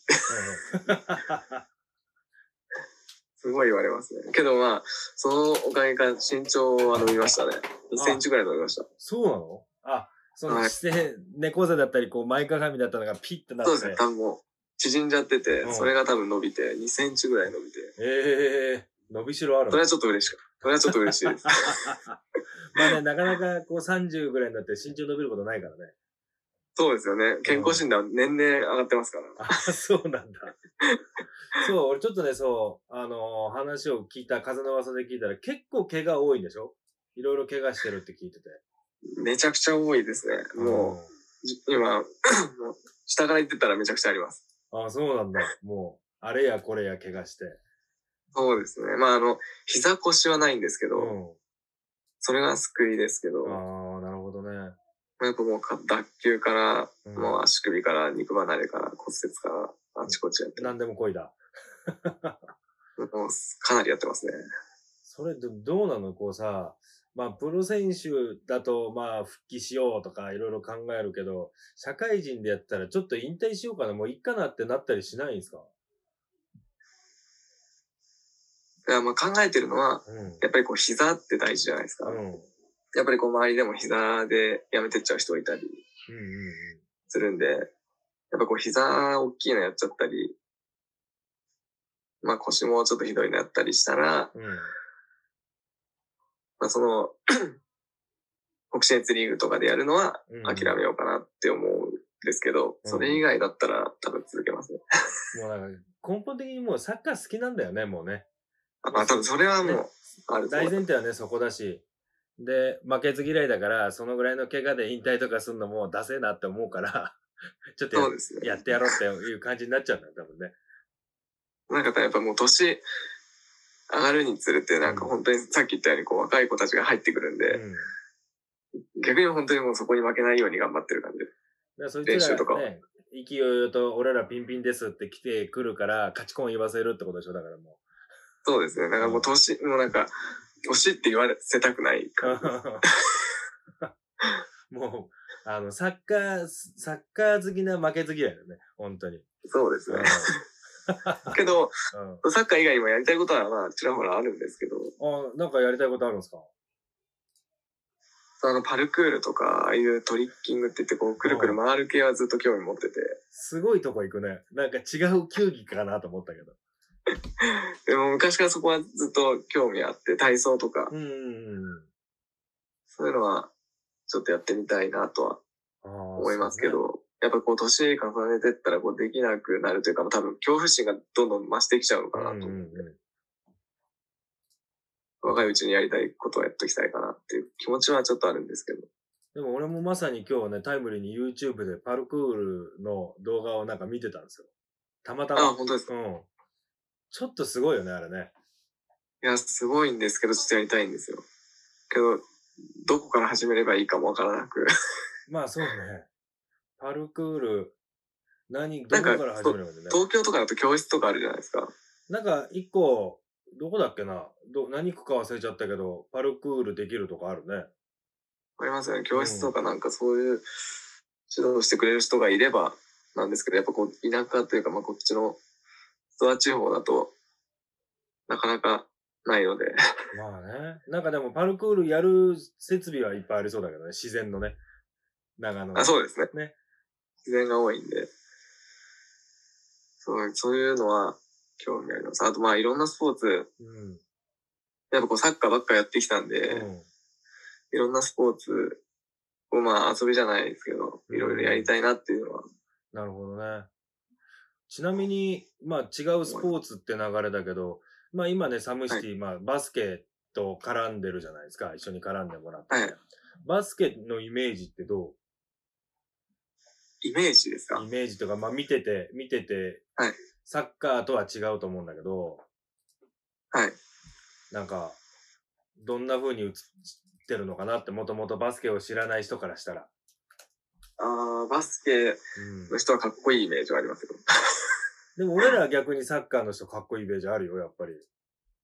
すごい言われますね。けどまあ、そのおかげか身長は伸びましたね。1センチぐらい伸びました。そうなの？あ、そのはい姿勢、猫背だったり、こう前かがみだったのがピッてなって。そうですね。多分もう縮んじゃっててうん、それが多分伸びて、2センチぐらい伸びて、ええ伸びしろあるの？それはちょっと嬉しかった。それはちょっと嬉しいです。まあね、なかなかこう30ぐらいになって身長伸びることないからね。そうですよね。健康診断年々上がってますから。あ、そうなんだ。そう、俺ちょっとね、そう、あのー話を聞いた、風の噂で聞いたら結構怪我多いんでしょ？いろいろ怪我してるって聞いてて。めちゃくちゃ多いですね。もう、じ今、下から言ってたらめちゃくちゃあります。うん。あ、そうなんだ。もう、あれやこれや怪我して。そうですね。まああの、膝腰はないんですけど、うそれが救いですけど、ん。ああ、なるほどね。やっぱもうか脱臼から、うんもう足首から肉離れから骨折からあちこちやって何でも恋だ。もうかなりやってますね。それど、どうなの？こうさ、まあ、プロ選手だと、まあ、復帰しようとか、いろいろ考えるけど、社会人でやったら、ちょっと引退しようかな、もういっかなってなったりしないんですか？いやまあ考えてるのは、うん。やっぱりこう膝って大事じゃないですか。うん。うんやっぱりこう周りでも膝でやめてっちゃう人いたり。するんで、やっぱこう膝大きいのやっちゃったり、まあ腰もちょっとひどいのやったりしたら、うん。まあその、北信越リーグとかでやるのはうん諦めようかなって思うんですけど、うんそれ以外だったら多分続けますね。もうなんか、根本的にもうサッカー好きなんだよね、もうね。あまあ多分それはもう、ある大前提はね、そこだし。で、負けず嫌いだから、そのぐらいの怪我で引退とかすんのもダセえなって思うから、ちょっとやね。やってやろうっていう感じになっちゃうんだよ、多分ね。なんかやっぱもう年上がるにつれて、なんか本当にさっき言ったようにこう若い子たちが入ってくるんで、うん。逆に本当にもうそこに負けないように頑張ってる感じです。だそい練つ習とからね、勢いよと俺らピンピンですって来てくるから、勝ちコン言わせるってことでしょ、だからもそうですね。だからもう年、もうなんか、年って言わせたくない感じです。う。もう、あの、サッカー、サッカー好きな負けず嫌いだよね、本当に。うんそうですね。けど、うんサッカー以外にもやりたいことはまあちらほらあるんですけど、あ、なんかやりたいことあるんですか？あのパルクールとか、ああいうトリッキングって言ってこう、くるくる回る系はずっと興味持ってて、すごいとこ行くね。なんか違う球技かなと思ったけど。でも昔からそこはずっと興味あって、体操とか、うんうんそういうのはちょっとやってみたいなとはうん。思いますけど、やっぱこう年重ねてったらこうできなくなるというか、多分恐怖心がどんどん増してきちゃうのかなとうんうんうん若いうちにやりたいことをやっときたいかなっていう気持ちはちょっとあるんですけど。でも俺もまさに今日ね、タイムリーに YouTube でパルクールの動画をなんか見てたんですよ。たまたあ、ま。本当ですか？うん。ちょっとすごいよね、あれね。いや、すごいんですけど、ちょっとやりたいんですよ。けど、どこから始めればいいかもわからなく。まあそうね。パルクール、何、どこから始めればいいんだね。東京とかだと教室とかあるじゃないですか。なんか一個、どこだっけなど何区か忘れちゃったけど、パルクールできるとかあるね。ありますよね。教室とかなんかそういう指導してくれる人がいればなんですけど、やっぱこう、田舎というか、まあこっちの、諏訪地方だと、なかなかないので、まあね。なんかでもパルクールやる設備はいっぱいありそうだけどね。自然のね。長野の。あそうですね。ね自然が多いんで、そう、そういうのは興味あります。あとまあいろんなスポーツ、うん。やっぱこうサッカーばっかやってきたんで、うん。いろんなスポーツをまあ遊びじゃないですけど、いろいろやりたいなっていうのは、なるほどね。ちなみに、まあ違うスポーツって流れだけど、まあ今ね、サムシティ、まあバスケと絡んでるじゃないですか。一緒に絡んでもらって。はいバスケのイメージってどイメージですか？うイメージとか、まあ見てて、見てて、はいサッカーとは違うと思うんだけど、はい。なんか、どんな風に映ってるのかなって、もともとバスケを知らない人からしたら。あーバスケうんの人はかっこいいイメージはありますよ。でも俺らは逆にサッカーの人かっこいいイメージあるよ、やっぱり。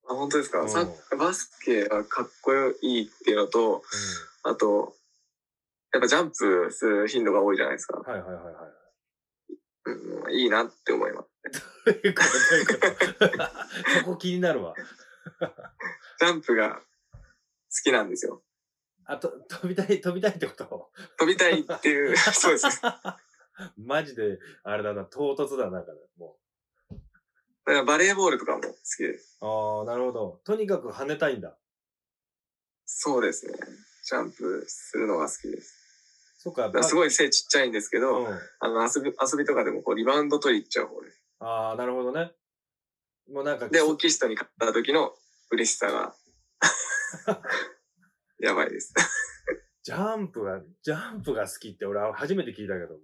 あ、本当ですか、うんサッバスケはかっこいいっていうのと、あと、やっぱジャンプする頻度が多いじゃないですか。うん。はいはいはいはい。うん、いいなって思います。どういうこと？そこ気になるわ。ジャンプが好きなんですよ。あと、飛びたい、飛びたいってこと？飛びたいっていう、そうです。だ かマジで、あれだな、唐突だな、から、もらバレーボールとかも好きです。う。ああ、なるほど。とにかく跳ねたいんだ。そうですね。ジャンプするのが好きです。そっか、だからすごい背ちっちゃいんですけど、うん。あの遊び、遊びとかでもこうリバウンド取り行っちゃう方です。ああ、なるほどね。もうなんか、で、大きい人に勝った時の嬉しさが、やばいです。ジャンプが、ジャンプが好きって俺は初めて聞いたけど好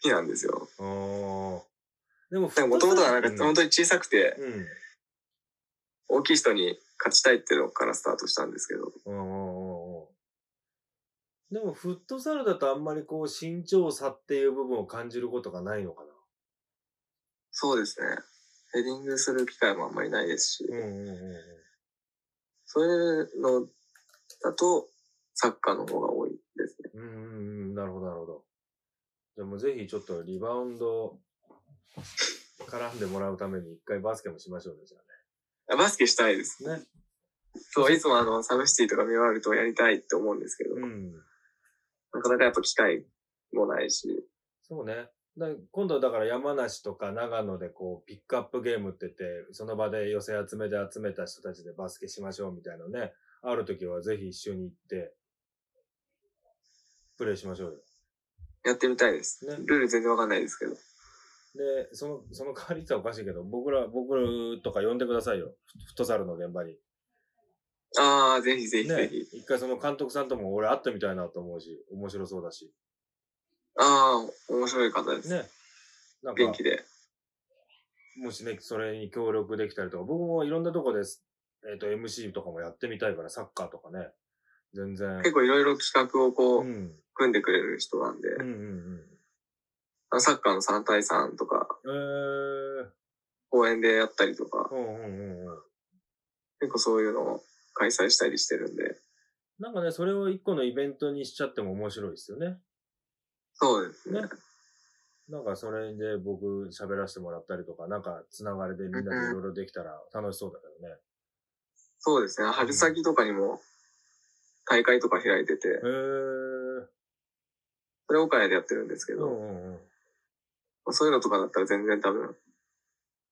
きなんですよ。でも、もともとはなんかうん本当に小さくて、うん。大きい人に勝ちたいっていうのからスタートしたんですけど。でも、フットサルだとあんまりこう、身長差っていう部分を感じることがないのかそうですね。ヘディングする機会もあんまりないですし、な。うんうんうんうん。そういうのだと、サッカーの方が多いですね。うんうんうん、なるほど、なるほど。じゃあもうぜひちょっとリバウンド絡んでもらうために一回バスケもしましょうね、じゃあバスケしたいです。あね。ね。そう、いつもあの、サムシティとか見終わるとやりたいって思うんですけど、うん。なかなかやっぱ機会もないし、そうね。だ今度だから山梨とか長野でこうピックアップゲームって言って、その場で寄せ集めで集めた人たちでバスケしましょうみたいなのね。ある時はぜひ一緒に行って、プレイしましょうよ。やってみたいです。ねルール全然わかんないですけど。で、その、その代わりっておかしいけど、僕ら、僕らとか呼んでくださいよ。フフットサルの現場に。ああ、ぜひぜひぜねひ。。一回その監督さんとも俺会ってみたいなと思うし、面白そうだし。ああ、面白い方です。ね。なんか元、気で。もしね、それに協力できたりとか、僕もいろんなとこです。えっ、と、MC とかもやってみたいから、サッカーとかね。全然。結構いろいろ企画をこう、うん。組んでくれる人なんで、うんうんあのサッカーの3対3とか、うん。えー。公園でやったりとか、うんうんうんうん。結構そういうのを開催したりしてるんで、なんかね、それを一個のイベントにしちゃっても面白いですよね。そうですね。ねなんかそれで僕喋らせてもらったりとか、なんかつながりでみんなでいろいろできたら楽しそうだけどね。そうですね。春先とかにも大会とか開いてて。それ岡谷でやってるんですけど、うんうんうん。そういうのとかだったら全然多分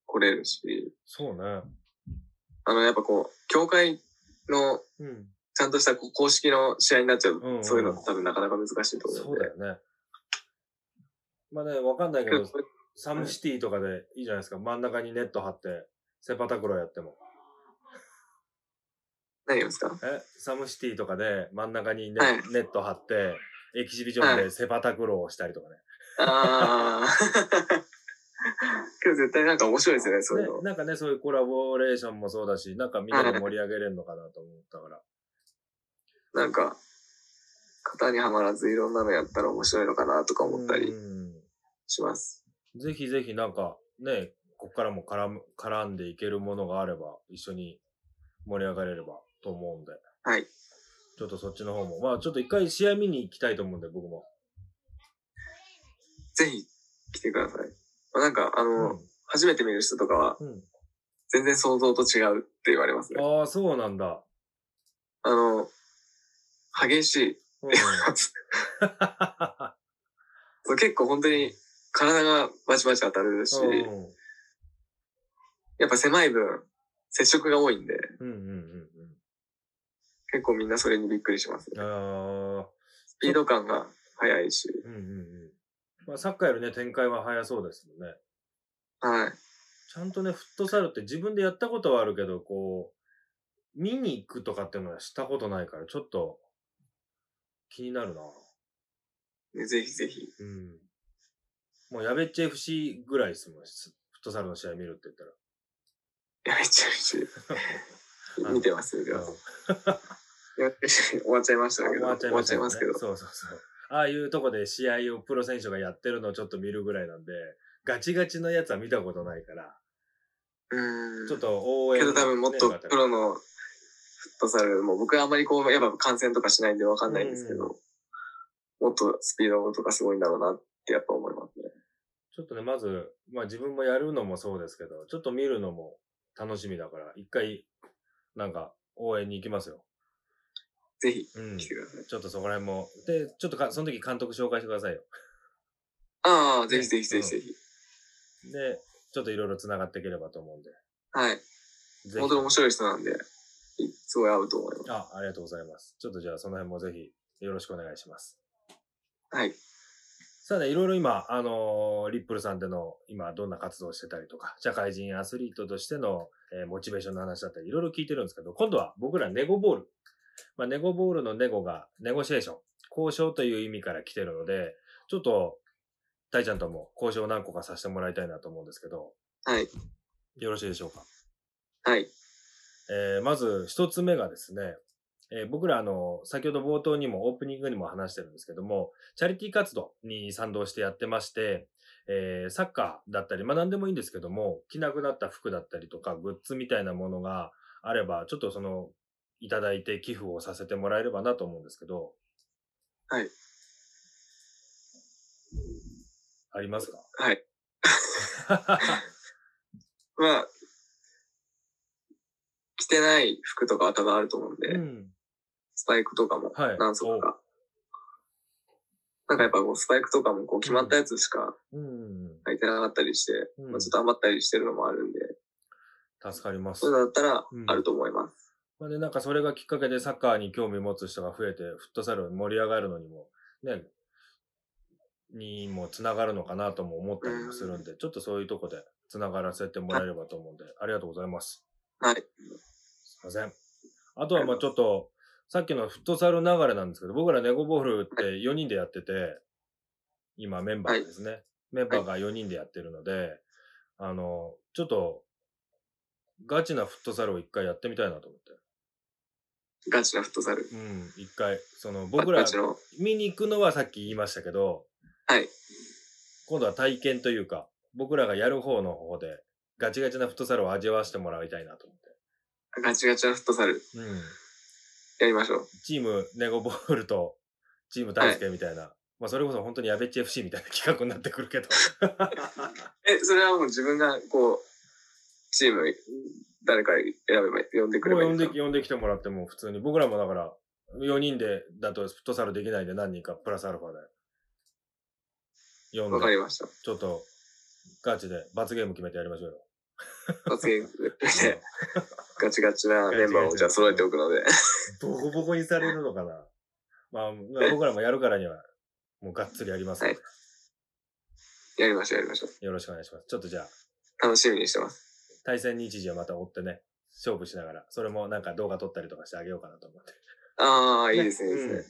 来れるし、そうね。あの、やっぱこう、協会のうん。ちゃんとしたこう公式の試合になっちゃう、うんうんそういうの多分なかなか難しいと思そううんで。だよね。まあね、わかんないけど、けどサムシティとかでいいじゃないですか。真ん中にネット張って、セパタクローやっても。何ですか？えサムシティとかで真ん中にネ,、はいネット張って、エキシビジョンでセパタクローをしたりとかね。ああ。けど絶対なんか面白いですよね、そういうの。ねなんかね、そういうコラボレーションもそうだし、なんかみんなで盛り上げれるのかなと思ったから。なんか、型にはまらずいろんなのやったら面白いのかなとか思ったうりんします。ぜひぜひなんかね、こっからも絡む絡んでいけるものがあれば、一緒に盛り上がれればと思うんで、はい。ちょっとそっちの方も。まあちょっと一回試合見に行きたいと思うんで、僕も。ぜひ来てください。まあなんか、あの、うん初めて見る人とかは、うん。全然想像と違うって言われますね。ああ、そうなんだ。あの、激しい。うん そう結構本当に体がバチバチ当たるし、うんやっぱ狭い分、接触が多いんで、うんうんうん結構みんなそれにびっくりしますうん。ね。ああ。スピード感が速いし、うんうんうん。まあ、サッカーよりね、展開は早そうですもんね。はい。ちゃんとね、フットサルって自分でやったことはあるけど、こう、見に行くとかっていうのはしたことないから、ちょっと気になるな。ねぜひぜひ。うん。もうやべっち FC ぐらいですもん、フットサルの試合見るって言ったら。いや、めっちゃ嬉しい。見てます、見てます。うんいや 終わっちゃいましたけど、終わっちゃいまねますけど。そうそうそう。ああいうとこで試合をプロ選手がやってるのをちょっと見るぐらいなんで、ガチガチのやつは見たことないから、うん。ちょっと応援、けど多分もっとねプロのフットサルも、僕はあんまりこう、やっぱ観戦とかしないんでわかんないんですけど、もっとスピードとかすごいんだろうなってやっぱ思いますね。ちょっとね、まず、まあ自分もやるのもそうですけど、ちょっと見るのも楽しみだから、一回、なんか、応援に行きますよ。ぜひうん。ち来てください。ょっとそこら辺も。で、ちょっとか、その時監督紹介してくださいよ。ああ、ぜひぜひぜひぜひ。で、ちょっといろいろ繋がっていければと思うんで。はい。本当に面白い人なんで、いすごい合うと思います。あ、ありがとうございます。ちょっとじゃあその辺もぜひよろしくお願いします。はい。さあね、いろいろ今、あのーリップルさんでの今どんな活動をしてたりとか、社会人アスリートとしての、えーモチベーションの話だったり、いろいろ聞いてるんですけど、今度は僕らネゴボール。まあ、ネゴボールのネゴがネゴシエーション、交渉という意味から来てるので、ちょっと、大ちゃんとも交渉何個かさせてもらいたいなと思うんですけど、はい。よろしいでしょうか？はい。えーまず一つ目がですね、えー僕らあの、先ほど冒頭にもオープニングにも話してるんですけども、チャリティー活動に賛同してやってまして、えーサッカーだったり、まあ何でもいいんですけども、着なくなった服だったりとか、グッズみたいなものがあれば、ちょっとその、いただいて寄付をさせてもらえればなと思うんですけど。はい。ありますか？はい。まあ、着てない服とかは多分あると思うんで、うん。スパイクとかもはい何足か。なんかやっぱこうスパイクとかもこう決まったやつしかうん。履いてなかったりして、うんまあ、ちょっと余ったりしてるのもあるんで、助かりますそうだったらうんあると思います。まあね、なんかそれがきっかけでサッカーに興味持つ人が増えて、フットサル盛り上がるのにも、ね、にもつながるのかなとも思ったりもするんで、ちょっとそういうとこでつながらせてもらえればと思うんで、ありがとうございます。はい。すいません。あとはまあちょっと、さっきのフットサル流れなんですけど、僕らネゴボールって4人でやってて、今メンバーですね。メンバーが4人でやってるので、あの、ちょっと、ガチなフットサルを一回やってみたいなと思って。ガチなフットサル。うん、一回、その、僕ら。見に行くのはさっき言いましたけど、はい。今度は体験というか、僕らがやる方の方で、ガチガチなフットサルを味わわせてもらいたいなと思って。ガチガチなフットサルうん。やりましょう。チームネゴボールと、チーム大輔みたいな、まあそれこそ本当にやべっち FC みたいな企画になってくるけど。え、それはもう自分がこう、チーム誰か選べば呼んでくれもう呼んでばいいんですか呼んできてもらっても普通に、僕らもだから、4人でだとフットサルできないんで何人かプラスアルファで。呼んで、わかりました。ちょっと、ガチで罰ゲーム決めてやりましょうよ。罰ゲームでガチガチなメンバーをじゃあ揃えておくので。ボコボコにされるのかな。まあ、まあ僕らもやるからには、もうがっつりやりますので、やりましょう、やりましょう。よろしくお願いします。ちょっとじゃあ、楽しみにしてます。対戦日時はまた追ってね、勝負しながら、それもなんか動画撮ったりとかしてあげようかなと思って。ああ、いいですね、いいですうんね。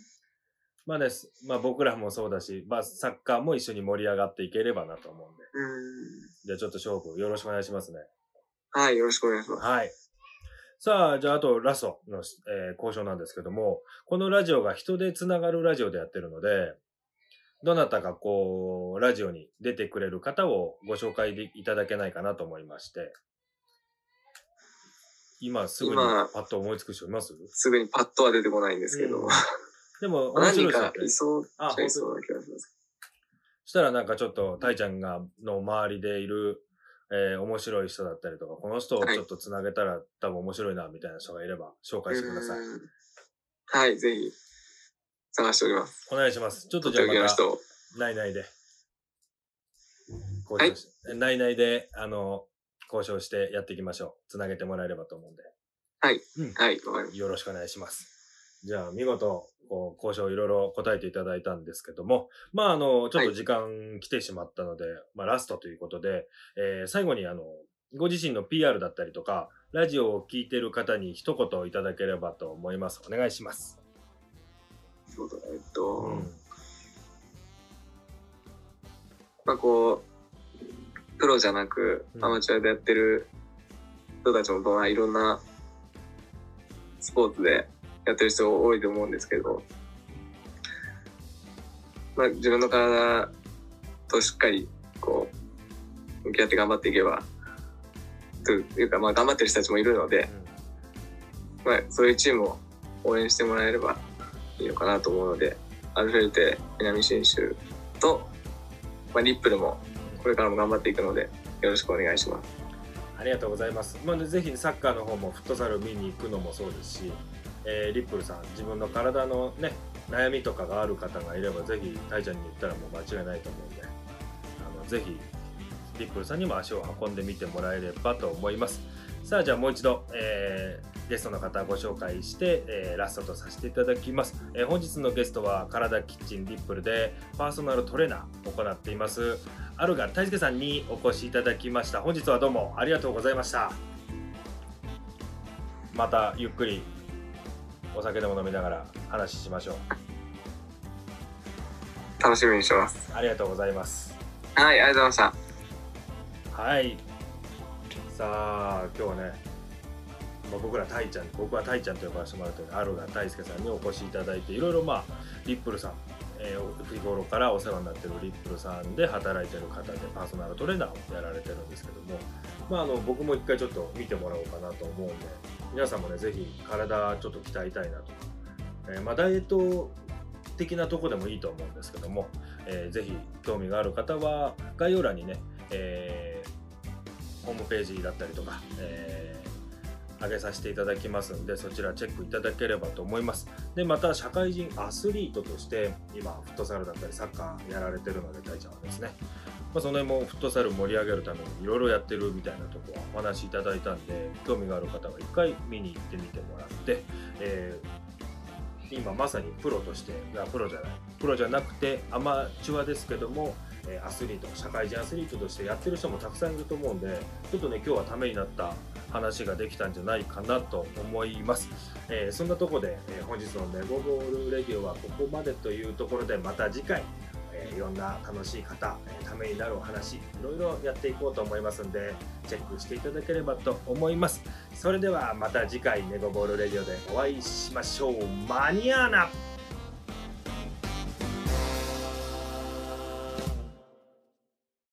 まあね、すまあ僕らもそうだし、まあサッカーも一緒に盛り上がっていければなと思うんで。うん。じゃあちょっと勝負よろしくお願いしますね。はい、よろしくお願いします。はい。さあ、じゃああとラストの、えー交渉なんですけども、このラジオが人でつながるラジオでやってるので、どなたかこう、ラジオに出てくれる方をご紹介でいただけないかなと思いまして、今すぐに今パッと思いつく人います？すぐにパッとは出てこないんですけど、うんでも面何人か白い人っていそうあいそうな気がします。したらなんかちょっと、たいちゃんが、の周りでいる、えー面白い人だったりとか、この人をちょっとつなげたら多分面白いな、みたいな人がいれば紹介してください。うんはい、ぜひ、探しております。お願いします。ちょっとじゃあまた。ないないで。交渉し、ないないで、あの、交渉してやっていきましょう。つなげてもらえればと思うんで。はい、うんはい、わかりましよろしくお願いします。じゃあ、見事、こう、交渉いろいろ答えていただいたんですけども、まあ、あの、ちょっと時間来てしまったので、まあ、ラストということで、えー最後に、あの、ご自身の PR だったりとか、ラジオを聞いてる方に一言いただければと思います。お願いします。た。そうだえっと、うん。まあこう、プロじゃなくうんアマチュアでやってる人たちもまあいろんなスポーツでやってる人多いと思うんですけど、まあ自分の体としっかりこう、向き合って頑張っていけば、というかまあ頑張ってる人たちもいるので、まあそういうチームを応援してもらえればいいのかなと思うので、アルフェルテ南信州と、まあ、リップルもこれからも頑張っていくのでよろしくお願いします。ありがとうございます。まあ、ぜひサッカーの方もフットサル見に行くのもそうですし、えーリップルさん、自分の体のね、悩みとかがある方がいれば、ぜひ、タイちゃんに言ったらもう間違いないと思うんで、あのぜひ、リップルさんにも足を運んでみてもらえればと思います。さあ、じゃあもう一度、えーゲストの方ご紹介して、えーラストとさせていただきます。えー本日のゲストは、体キッチンリップルでパーソナルトレーナーを行っています、アルガ大輔さんにお越しいただきました。本日はどうもありがとうございました。またゆっくりお酒でも飲みながら話しましょう。楽しみにしてます。ありがとうございます。はい、ありがとうございました。はい。さあ、今日はね、まあ、僕らタイちゃん、僕はタイちゃんと呼ばせてもらってるアルガ大輔さんにお越しいただいて、いろいろまあ、リップルさん、えー日頃からお世話になってるリップルさんで働いてる方でパーソナルトレーナーをやられてるんですけども、まあ、あの僕も一回ちょっと見てもらおうかなと思うんで皆さんもねぜひ体ちょっと鍛えたいなとか、えーまあ、ダイエット的なとこでもいいと思うんですけども、えーぜひ興味がある方は概要欄にね、えーホームページだったりとか、えー上げさせていただきますんでそちらチェックいただければと思います。でまた社会人アスリートとして今フットサルだったりサッカーやられてるので大ちゃんはですね、まあ、その辺もフットサル盛り上げるためにいろいろやってるみたいなとこはお話しいただいたんで興味がある方は一回見に行ってみてもらって、えー今まさにプロとしていやプロじゃないプロじゃなくてアマチュアですけどもアスリート社会人アスリートとしてやってる人もたくさんいると思うんでちょっとね今日はためになった話ができたんじゃないかなと思います、えーそんなとこで、えー本日のネゴボールレディオはここまでというところでまた次回、いろんな楽しい方、えためになるお話いろいろやっていこうと思いますんでチェックしていただければと思います。それではまた次回ネゴボールレディオでお会いしましょう。マニアーナ